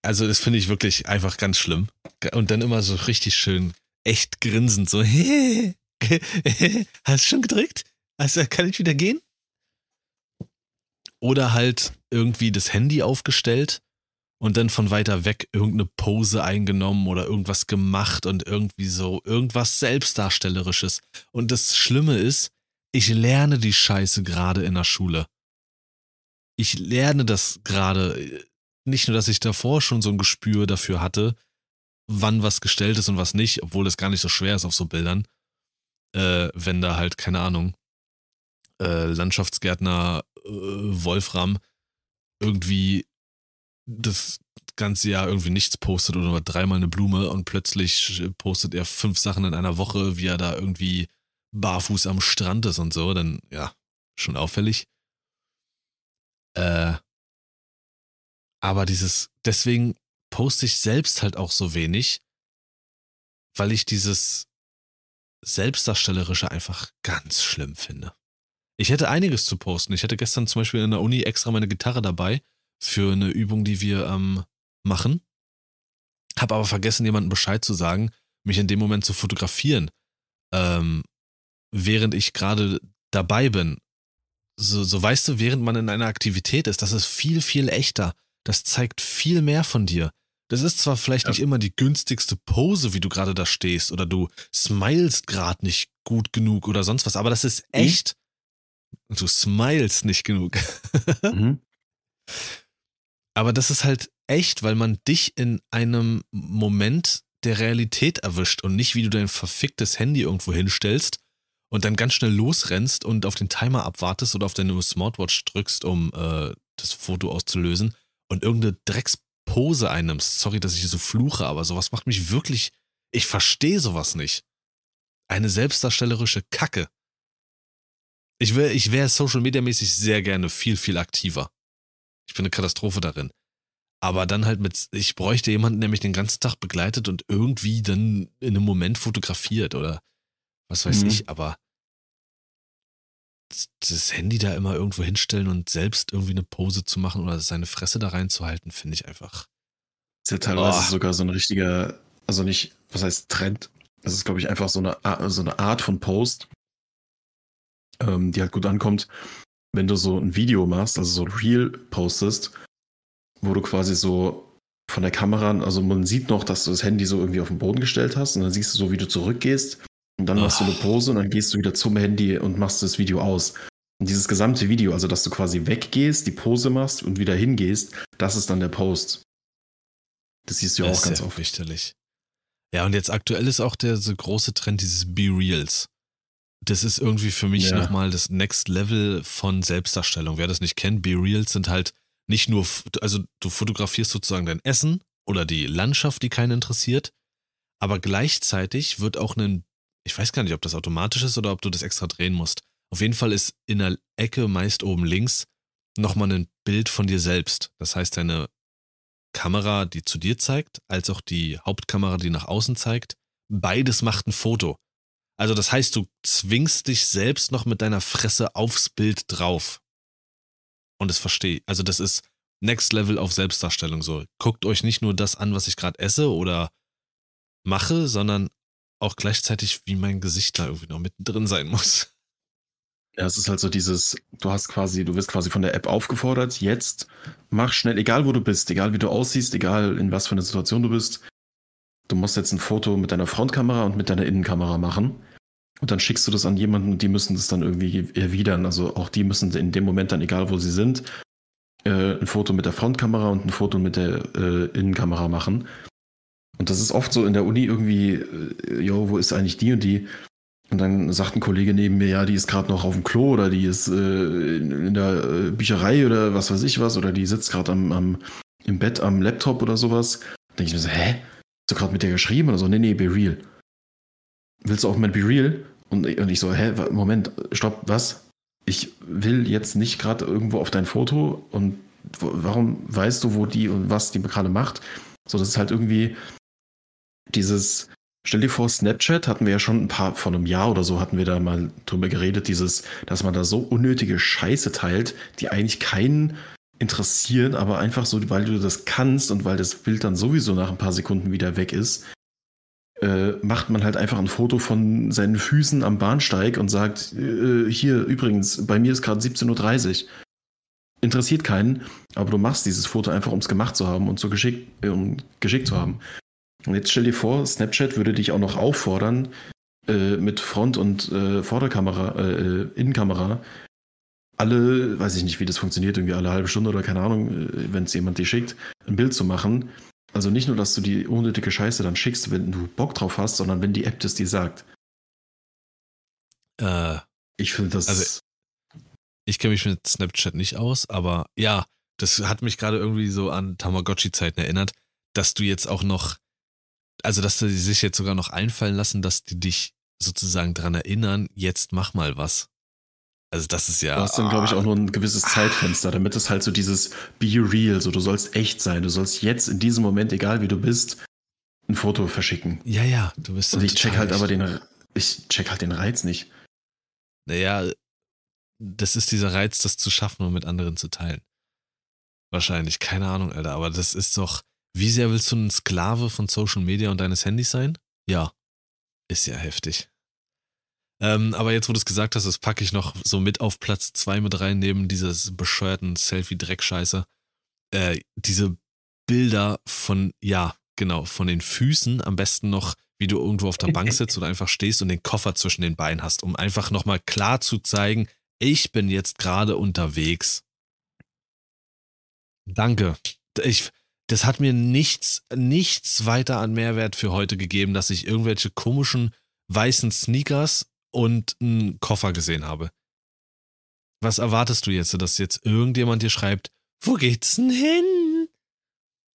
Also das finde ich wirklich einfach ganz schlimm. Und dann immer so richtig schön echt grinsend, so, hey, hast schon gedrückt? Also kann ich wieder gehen? Oder halt irgendwie das Handy aufgestellt und dann von weiter weg irgendeine Pose eingenommen oder irgendwas gemacht und irgendwie so irgendwas Selbstdarstellerisches. Und das Schlimme ist, ich lerne die Scheiße gerade in der Schule. Ich lerne das gerade. Nicht nur, dass ich davor schon so ein Gespür dafür hatte, wann was gestellt ist und was nicht, obwohl das gar nicht so schwer ist auf so Bildern. Äh, wenn da halt, keine Ahnung, äh, Landschaftsgärtner äh, Wolfram irgendwie das ganze Jahr irgendwie nichts postet oder dreimal eine Blume und plötzlich postet er fünf Sachen in einer Woche, wie er da irgendwie barfuß am Strand ist und so, dann ja, schon auffällig. Äh, aber dieses, deswegen poste ich selbst halt auch so wenig, weil ich dieses Selbstdarstellerische einfach ganz schlimm finde. Ich hätte einiges zu posten. Ich hatte gestern zum Beispiel in der Uni extra meine Gitarre dabei für eine Übung, die wir ähm, machen. Hab aber vergessen, jemandem Bescheid zu sagen, mich in dem Moment zu fotografieren, ähm, während ich gerade dabei bin. So, so weißt du, während man in einer Aktivität ist, das ist viel, viel echter. Das zeigt viel mehr von dir. Das ist zwar vielleicht ja. nicht immer die günstigste Pose, wie du gerade da stehst, oder du smilest gerade nicht gut genug oder sonst was, aber das ist mhm. echt. Mhm. Du smilest nicht genug. mhm. Aber das ist halt echt, weil man dich in einem Moment der Realität erwischt und nicht, wie du dein verficktes Handy irgendwo hinstellst und dann ganz schnell losrennst und auf den Timer abwartest oder auf deine Smartwatch drückst, um äh, das Foto auszulösen und irgendeine Dreckspose einnimmst. Sorry, dass ich so fluche, aber sowas macht mich wirklich. Ich verstehe sowas nicht. Eine selbstdarstellerische Kacke. Ich wäre ich wär social media mäßig sehr gerne viel, viel aktiver. Ich bin eine Katastrophe darin. Aber dann halt mit, ich bräuchte jemanden, der mich den ganzen Tag begleitet und irgendwie dann in einem Moment fotografiert oder was weiß mhm. ich, aber das Handy da immer irgendwo hinstellen und selbst irgendwie eine Pose zu machen oder seine Fresse da reinzuhalten, finde ich einfach. Ist ja teilweise oh. sogar so ein richtiger, also nicht, was heißt Trend? Das ist, glaube ich, einfach so eine, so eine Art von Post, ähm, die halt gut ankommt, wenn du so ein Video machst, also so ein Reel postest, wo du quasi so von der Kamera, also man sieht noch, dass du das Handy so irgendwie auf den Boden gestellt hast und dann siehst du so, wie du zurückgehst und dann machst du eine Pose und dann gehst du wieder zum Handy und machst das Video aus. Und dieses gesamte Video, also dass du quasi weggehst, die Pose machst und wieder hingehst, das ist dann der Post. Das siehst du ja auch ganz oft. Wichtig. Ja, und jetzt aktuell ist auch der so große Trend dieses Be Reals. Das ist irgendwie für mich ja. nochmal das Next Level von Selbstdarstellung. Wer das nicht kennt, Be Reals sind halt nicht nur, also du fotografierst sozusagen dein Essen oder die Landschaft, die keinen interessiert, aber gleichzeitig wird auch ein ich weiß gar nicht, ob das automatisch ist oder ob du das extra drehen musst. Auf jeden Fall ist in der Ecke, meist oben links, nochmal ein Bild von dir selbst. Das heißt, deine Kamera, die zu dir zeigt, als auch die Hauptkamera, die nach außen zeigt, beides macht ein Foto. Also das heißt, du zwingst dich selbst noch mit deiner Fresse aufs Bild drauf. Und das verstehe. Also das ist Next Level auf Selbstdarstellung so. Guckt euch nicht nur das an, was ich gerade esse oder mache, sondern auch gleichzeitig, wie mein Gesicht da irgendwie noch mittendrin sein muss. Ja, es ist halt so dieses, du hast quasi, du wirst quasi von der App aufgefordert, jetzt mach schnell, egal wo du bist, egal wie du aussiehst, egal in was für einer Situation du bist, du musst jetzt ein Foto mit deiner Frontkamera und mit deiner Innenkamera machen. Und dann schickst du das an jemanden und die müssen das dann irgendwie erwidern. Also auch die müssen in dem Moment dann, egal wo sie sind, äh, ein Foto mit der Frontkamera und ein Foto mit der äh, Innenkamera machen. Und das ist oft so in der Uni irgendwie, äh, jo, wo ist eigentlich die und die? Und dann sagt ein Kollege neben mir, ja, die ist gerade noch auf dem Klo oder die ist äh, in der äh, Bücherei oder was weiß ich was oder die sitzt gerade am, am, im Bett am Laptop oder sowas. Denke ich mir so, hä? Hast du gerade mit der geschrieben oder so? Nee, nee, be real. Willst du auch mit be real? Und, und ich so, hä, Moment, stopp, was? Ich will jetzt nicht gerade irgendwo auf dein Foto und warum weißt du, wo die und was die gerade macht? So, das ist halt irgendwie, dieses, stell dir vor, Snapchat hatten wir ja schon ein paar, vor einem Jahr oder so hatten wir da mal drüber geredet, dieses, dass man da so unnötige Scheiße teilt, die eigentlich keinen interessieren, aber einfach so, weil du das kannst und weil das Bild dann sowieso nach ein paar Sekunden wieder weg ist, äh, macht man halt einfach ein Foto von seinen Füßen am Bahnsteig und sagt, äh, hier übrigens, bei mir ist gerade 17.30 Uhr. Interessiert keinen, aber du machst dieses Foto einfach, um es gemacht zu haben und so geschickt, äh, geschickt zu haben. Und jetzt stell dir vor, Snapchat würde dich auch noch auffordern, äh, mit Front- und äh, Vorderkamera, äh, äh, Innenkamera, alle, weiß ich nicht, wie das funktioniert, irgendwie alle halbe Stunde oder keine Ahnung, äh, wenn es jemand dir schickt, ein Bild zu machen. Also nicht nur, dass du die unnötige Scheiße dann schickst, wenn du Bock drauf hast, sondern wenn die App das dir sagt. Äh, ich finde das. Also, ich kenne mich mit Snapchat nicht aus, aber ja, Das hat mich gerade irgendwie so an Tamagotchi-Zeiten erinnert, dass du jetzt auch noch, also dass sie sich jetzt sogar noch einfallen lassen, dass die dich sozusagen dran erinnern, jetzt mach mal was. Also das ist ja. Du hast dann, glaube ich, auch nur ein gewisses Zeitfenster, damit es halt so dieses Be real, so du sollst echt sein, du sollst jetzt in diesem Moment, egal wie du bist, ein Foto verschicken. Ja, ja, du bist. Und ich check halt aber den, ich check halt den Reiz nicht. Naja, das ist dieser Reiz, das zu schaffen und mit anderen zu teilen. Wahrscheinlich, keine Ahnung, Alter, aber das ist doch, wie sehr willst du ein Sklave von Social Media und deines Handys sein? Ja, ist ja heftig. Ähm, aber jetzt, wo du es gesagt hast, das packe ich noch so mit auf Platz zwei mit rein, neben dieses bescheuerten Selfie-Dreckscheiße. Äh, diese Bilder von, ja, genau, von den Füßen, am besten noch, wie du irgendwo auf der Bank sitzt oder einfach stehst und den Koffer zwischen den Beinen hast, um einfach nochmal klar zu zeigen, ich bin jetzt gerade unterwegs. Danke. Ich, das hat mir nichts, nichts weiter an Mehrwert für heute gegeben, dass ich irgendwelche komischen weißen Sneakers und einen Koffer gesehen habe. Was erwartest du jetzt, dass jetzt irgendjemand dir schreibt, wo geht's denn hin?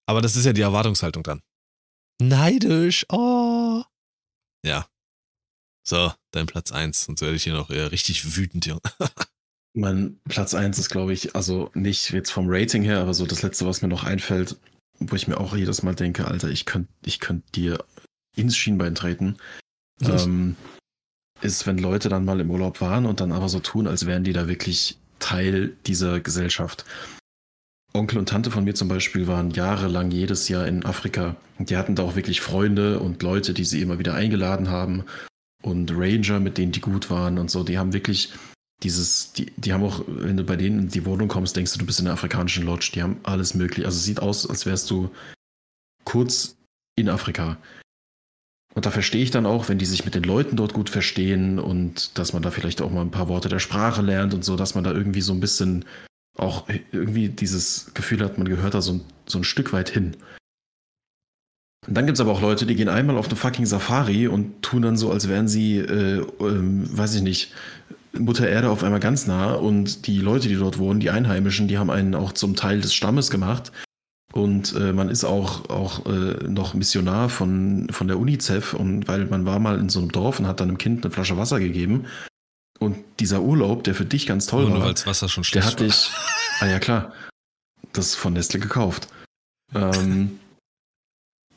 Aber das ist ja die Erwartungshaltung dann. Neidisch, oh. Ja. So, dein Platz 1, sonst werde ich hier noch eher richtig wütend, Junge. mein Platz 1 ist, glaube ich, also nicht jetzt vom Rating her, aber so das letzte, was mir noch einfällt, wo ich mir auch jedes Mal denke, Alter, ich könnte ich könnt dir ins Schienbein treten, ähm, ist, wenn Leute dann mal im Urlaub waren und dann aber so tun, als wären die da wirklich Teil dieser Gesellschaft. Onkel und Tante von mir zum Beispiel waren jahrelang jedes Jahr in Afrika. Die hatten da auch wirklich Freunde und Leute, die sie immer wieder eingeladen haben. Und Ranger, mit denen die gut waren und so. Die haben wirklich dieses, die, die haben auch, wenn du bei denen in die Wohnung kommst, denkst du, du bist in der afrikanischen Lodge. Die haben alles mögliche. Also es sieht aus, als wärst du kurz in Afrika. Und da verstehe ich dann auch, wenn die sich mit den Leuten dort gut verstehen und dass man da vielleicht auch mal ein paar Worte der Sprache lernt und so, dass man da irgendwie so ein bisschen auch irgendwie dieses Gefühl hat, man gehört da so ein, so ein Stück weit hin. Und dann gibt es aber auch Leute, die gehen einmal auf eine fucking Safari und tun dann so, als wären sie, äh, äh, weiß ich nicht, Mutter Erde auf einmal ganz nah und die Leute, die dort wohnen, die Einheimischen, die haben einen auch zum Teil des Stammes gemacht. Und äh, man ist auch, auch äh, noch Missionar von, von der UNICEF, und weil man war mal in so einem Dorf und hat dann einem Kind eine Flasche Wasser gegeben. Und dieser Urlaub, der für dich ganz toll Nur war, nur weil das Wasser schon der hat dich, ah ja klar, das von Nestle gekauft. Ähm,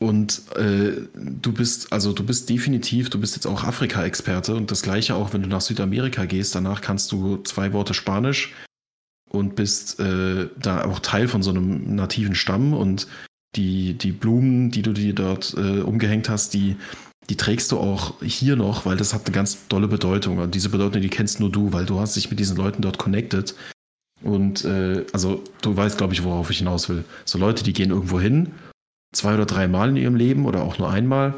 und äh, du bist, also du bist definitiv, du bist jetzt auch Afrika-Experte und das gleiche auch, wenn du nach Südamerika gehst, danach kannst du zwei Worte Spanisch und bist äh, da auch Teil von so einem nativen Stamm und die, die Blumen, die du dir dort äh, umgehängt hast, die, die trägst du auch hier noch, weil das hat eine ganz tolle Bedeutung. Und diese Bedeutung, die kennst nur du, weil du hast dich mit diesen Leuten dort connected. Und äh, also du weißt, glaube ich, worauf ich hinaus will. So Leute, die gehen irgendwo hin, zwei oder drei Mal in ihrem Leben oder auch nur einmal,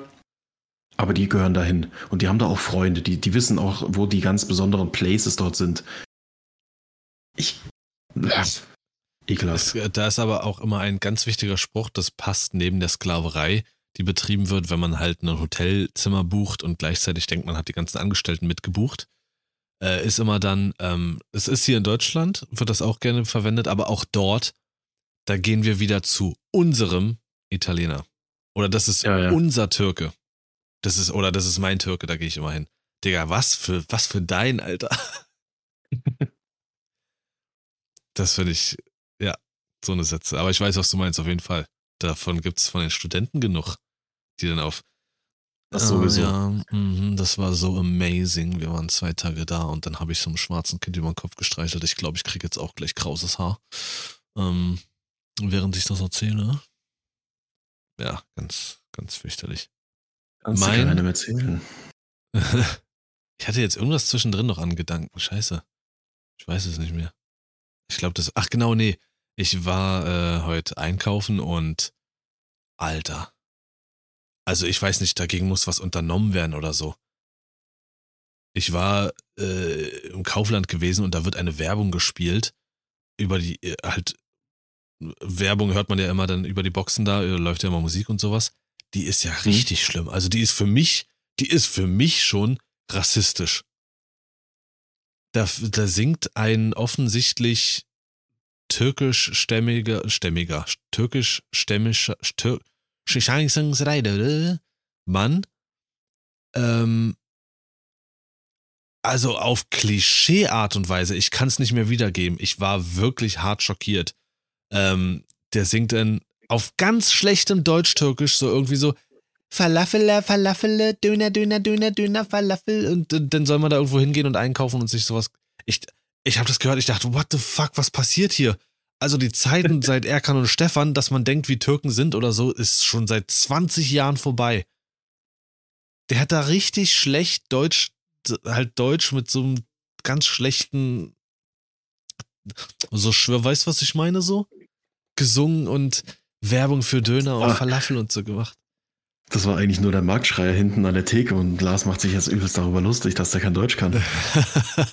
aber die gehören dahin. Und die haben da auch Freunde, die, die wissen auch, wo die ganz besonderen Places dort sind. Ich. Das, ekelhaft. Es, da ist aber auch immer ein ganz wichtiger Spruch, das passt neben der Sklaverei, die betrieben wird, wenn man halt ein Hotelzimmer bucht und gleichzeitig denkt, man hat die ganzen Angestellten mitgebucht. Äh, ist immer dann, ähm, es ist hier in Deutschland, wird das auch gerne verwendet, aber auch dort, da gehen wir wieder zu unserem Italiener. Oder das ist Ja, ja. unser Türke. Das ist, oder das ist mein Türke, da gehe ich immer hin. Digga, was für, was für dein, Alter. das finde ich, ja, so eine Sätze. Aber ich weiß, was du meinst, auf jeden Fall. Davon gibt es von den Studenten genug, die dann auf. Das sowieso. Ja, mhm, das war so amazing. Wir waren zwei Tage da und dann habe ich so einem schwarzen Kind über den Kopf gestreichelt. Ich glaube, ich kriege jetzt auch gleich krauses Haar. Ähm, während ich das erzähle. Ja, ganz, ganz fürchterlich. Kannst du mein- keinem erzählen. ich hatte jetzt irgendwas zwischendrin noch an Gedanken. Scheiße. Ich weiß es nicht mehr. Ich glaube, das. Ach, genau, nee. Ich war äh, heute einkaufen und. Alter. Also, ich weiß nicht, dagegen muss was unternommen werden oder so. Ich war äh, im Kaufland gewesen und da wird eine Werbung gespielt. Über die, äh, halt. Werbung hört man ja immer dann über die Boxen da, äh, läuft ja immer Musik und sowas. Die ist ja richtig schlimm. Also, die ist für mich, die ist für mich schon rassistisch. Da, da singt ein offensichtlich türkischstämmiger, stämmiger, türkischstämmischer, tür, Mann, ähm, also auf Klischee-Art und Weise, ich kann es nicht mehr wiedergeben. Ich war wirklich hart schockiert. Ähm, der singt dann auf ganz schlechtem Deutsch-Türkisch so irgendwie so Falafel, Falafel, Döner, Döner, Döner, Döner, Falafel und, und dann soll man da irgendwo hingehen und einkaufen und sich sowas. Ich, ich habe das gehört, ich dachte, what the fuck, was passiert hier? Also die Zeiten seit Erkan und Stefan, dass man denkt, wie Türken sind oder so, ist schon seit 20 Jahren vorbei. Der hat da richtig schlecht Deutsch halt Deutsch mit so einem ganz schlechten, so schwer, weißt du, was ich meine, so? Gesungen und Werbung für Döner und ah. Falafel und so gemacht. Das war eigentlich nur der Marktschreier hinten an der Theke und Lars macht sich jetzt übelst darüber lustig, dass der kein Deutsch kann.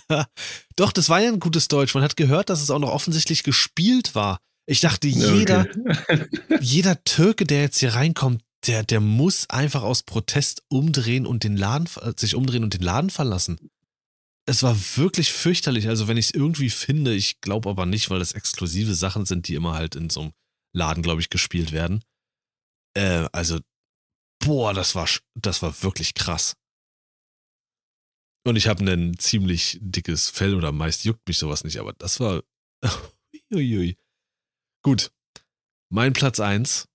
Doch, das war ja ein gutes Deutsch. Man hat gehört, dass es auch noch offensichtlich gespielt war. Ich dachte, jeder, okay. jeder Türke, der jetzt hier reinkommt, der, der muss einfach aus Protest umdrehen und den Laden, äh, sich umdrehen und den Laden verlassen. Es war wirklich fürchterlich. Also, wenn ich es irgendwie finde, ich glaube aber nicht, weil das exklusive Sachen sind, die immer halt in so einem Laden, glaube ich, gespielt werden. Äh, also, boah, das war, das war wirklich krass. Und ich habe ein ziemlich dickes Fell oder meist juckt mich sowas nicht, aber das war. Uiuiui. Gut. Mein Platz 1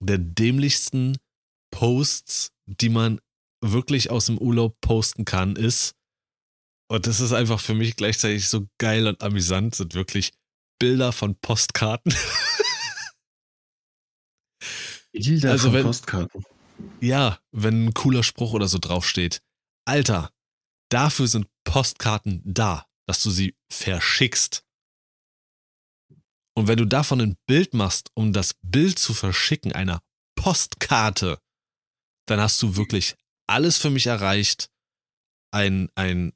der dämlichsten Posts, die man wirklich aus dem Urlaub posten kann, ist, und das ist einfach für mich gleichzeitig so geil und amüsant, sind wirklich Bilder von Postkarten. Bilder also von wenn, Postkarten. Ja, wenn ein cooler Spruch oder so draufsteht. Alter, dafür sind Postkarten da, dass du sie verschickst. Und wenn du davon ein Bild machst, um das Bild zu verschicken, einer Postkarte, dann hast du wirklich alles für mich erreicht, ein, ein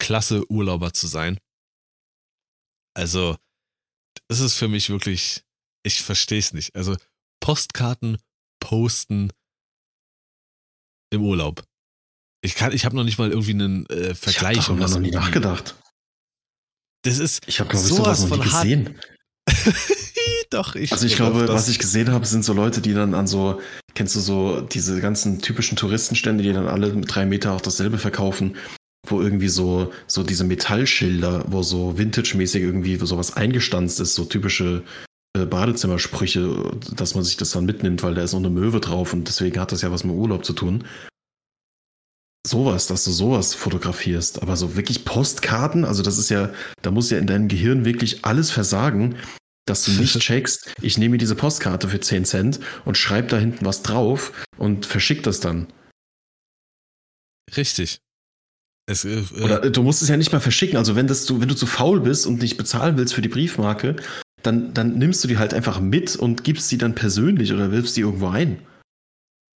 klasse Urlauber zu sein. Also, es ist für mich wirklich, ich verstehe es nicht. Also, Postkarten posten im Urlaub. Ich kann, ich habe noch nicht mal irgendwie einen äh, Vergleich. Ich habe noch nie nachgedacht. Das ist ich habe glaube ich sowas noch nie gesehen. Doch, ich. Also ich glaube, was ich gesehen habe, sind so Leute, die dann an so, kennst du so diese ganzen typischen Touristenstände, die dann alle mit drei Meter auch dasselbe verkaufen, wo irgendwie so, so diese Metallschilder, wo so Vintage-mäßig irgendwie sowas eingestanzt ist, so typische äh, Badezimmersprüche, dass man sich das dann mitnimmt, weil da ist noch eine Möwe drauf und deswegen hat das ja was mit Urlaub zu tun sowas, dass du sowas fotografierst. Aber so wirklich Postkarten, also das ist ja, da muss ja in deinem Gehirn wirklich alles versagen, dass du nicht checkst, ich nehme diese Postkarte für 10 Cent und schreibe da hinten was drauf und verschick das dann. Richtig. Es, äh, Oder äh, du musst es ja nicht mal verschicken. Also wenn, das du, wenn du zu faul bist und nicht bezahlen willst für die Briefmarke, dann, dann nimmst du die halt einfach mit und gibst sie dann persönlich oder wirfst die irgendwo ein.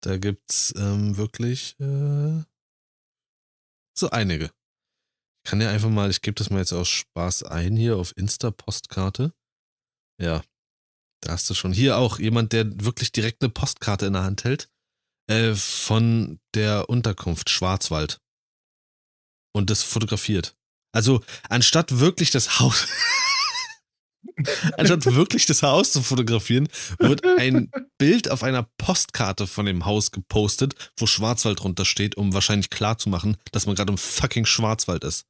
Da gibt's ähm, wirklich äh, so einige. Ich kann ja einfach mal, ich gebe das mal jetzt aus Spaß ein hier auf Insta-Postkarte. Ja, da hast du schon. Hier auch jemand, der wirklich direkt eine Postkarte in der Hand hält. Äh, von der Unterkunft Schwarzwald. Und das fotografiert. Also, anstatt wirklich das Haus. Anstatt wirklich das Haus zu fotografieren, wird ein Bild auf einer Postkarte von dem Haus gepostet, wo Schwarzwald drunter steht, um wahrscheinlich klarzumachen, dass man gerade im fucking Schwarzwald ist.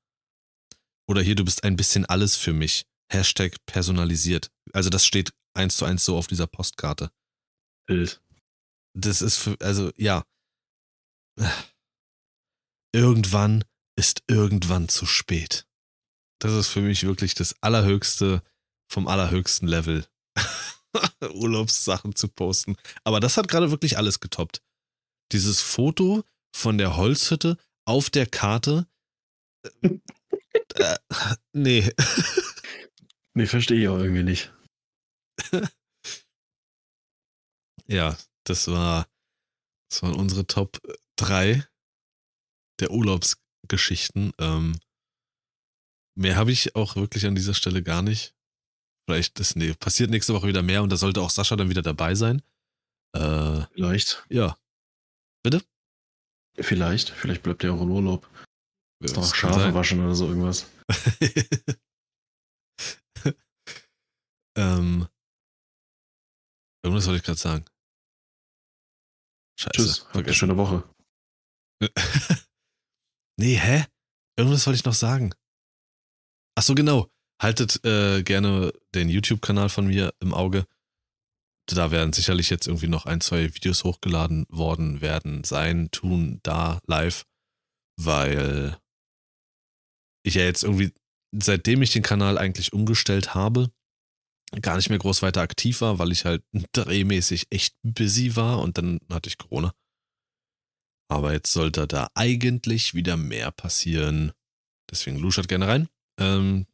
Oder hier, du bist ein bisschen alles für mich. Hashtag personalisiert. Also das steht eins zu eins so auf dieser Postkarte. Bild. Das ist für, also ja. Irgendwann ist irgendwann zu spät. Das ist für mich wirklich das allerhöchste vom allerhöchsten Level Urlaubssachen zu posten. Aber das hat gerade wirklich alles getoppt. Dieses Foto von der Holzhütte auf der Karte. Äh, äh, nee. nee, verstehe ich auch irgendwie nicht. ja, das war, das waren unsere Top 3 der Urlaubsgeschichten. Ähm, mehr habe ich auch wirklich an dieser Stelle gar nicht. Vielleicht ist, nee, passiert nächste Woche wieder mehr und da sollte auch Sascha dann wieder dabei sein. Äh, vielleicht. Ja. Bitte? Vielleicht. Vielleicht bleibt er auch im Urlaub. Ist noch Schafe waschen oder so irgendwas. Ähm, irgendwas wollte ich gerade sagen. Scheiße. Tschüss, habt eine schöne Woche. nee, hä? Irgendwas wollte ich noch sagen. Ach so, genau. Haltet äh, gerne den YouTube-Kanal von mir im Auge. Da werden sicherlich jetzt irgendwie noch ein, zwei Videos hochgeladen worden werden, sein, tun, da, live, weil ich ja jetzt irgendwie, seitdem ich den Kanal eigentlich umgestellt habe, gar nicht mehr groß weiter aktiv war, weil ich halt drehmäßig echt busy war und dann hatte ich Corona. Aber jetzt sollte da eigentlich wieder mehr passieren. Deswegen luschert gerne rein. Ähm,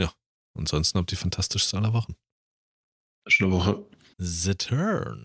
ja, ansonsten habt ihr fantastischste aller Wochen. Schöne Woche. The Turn.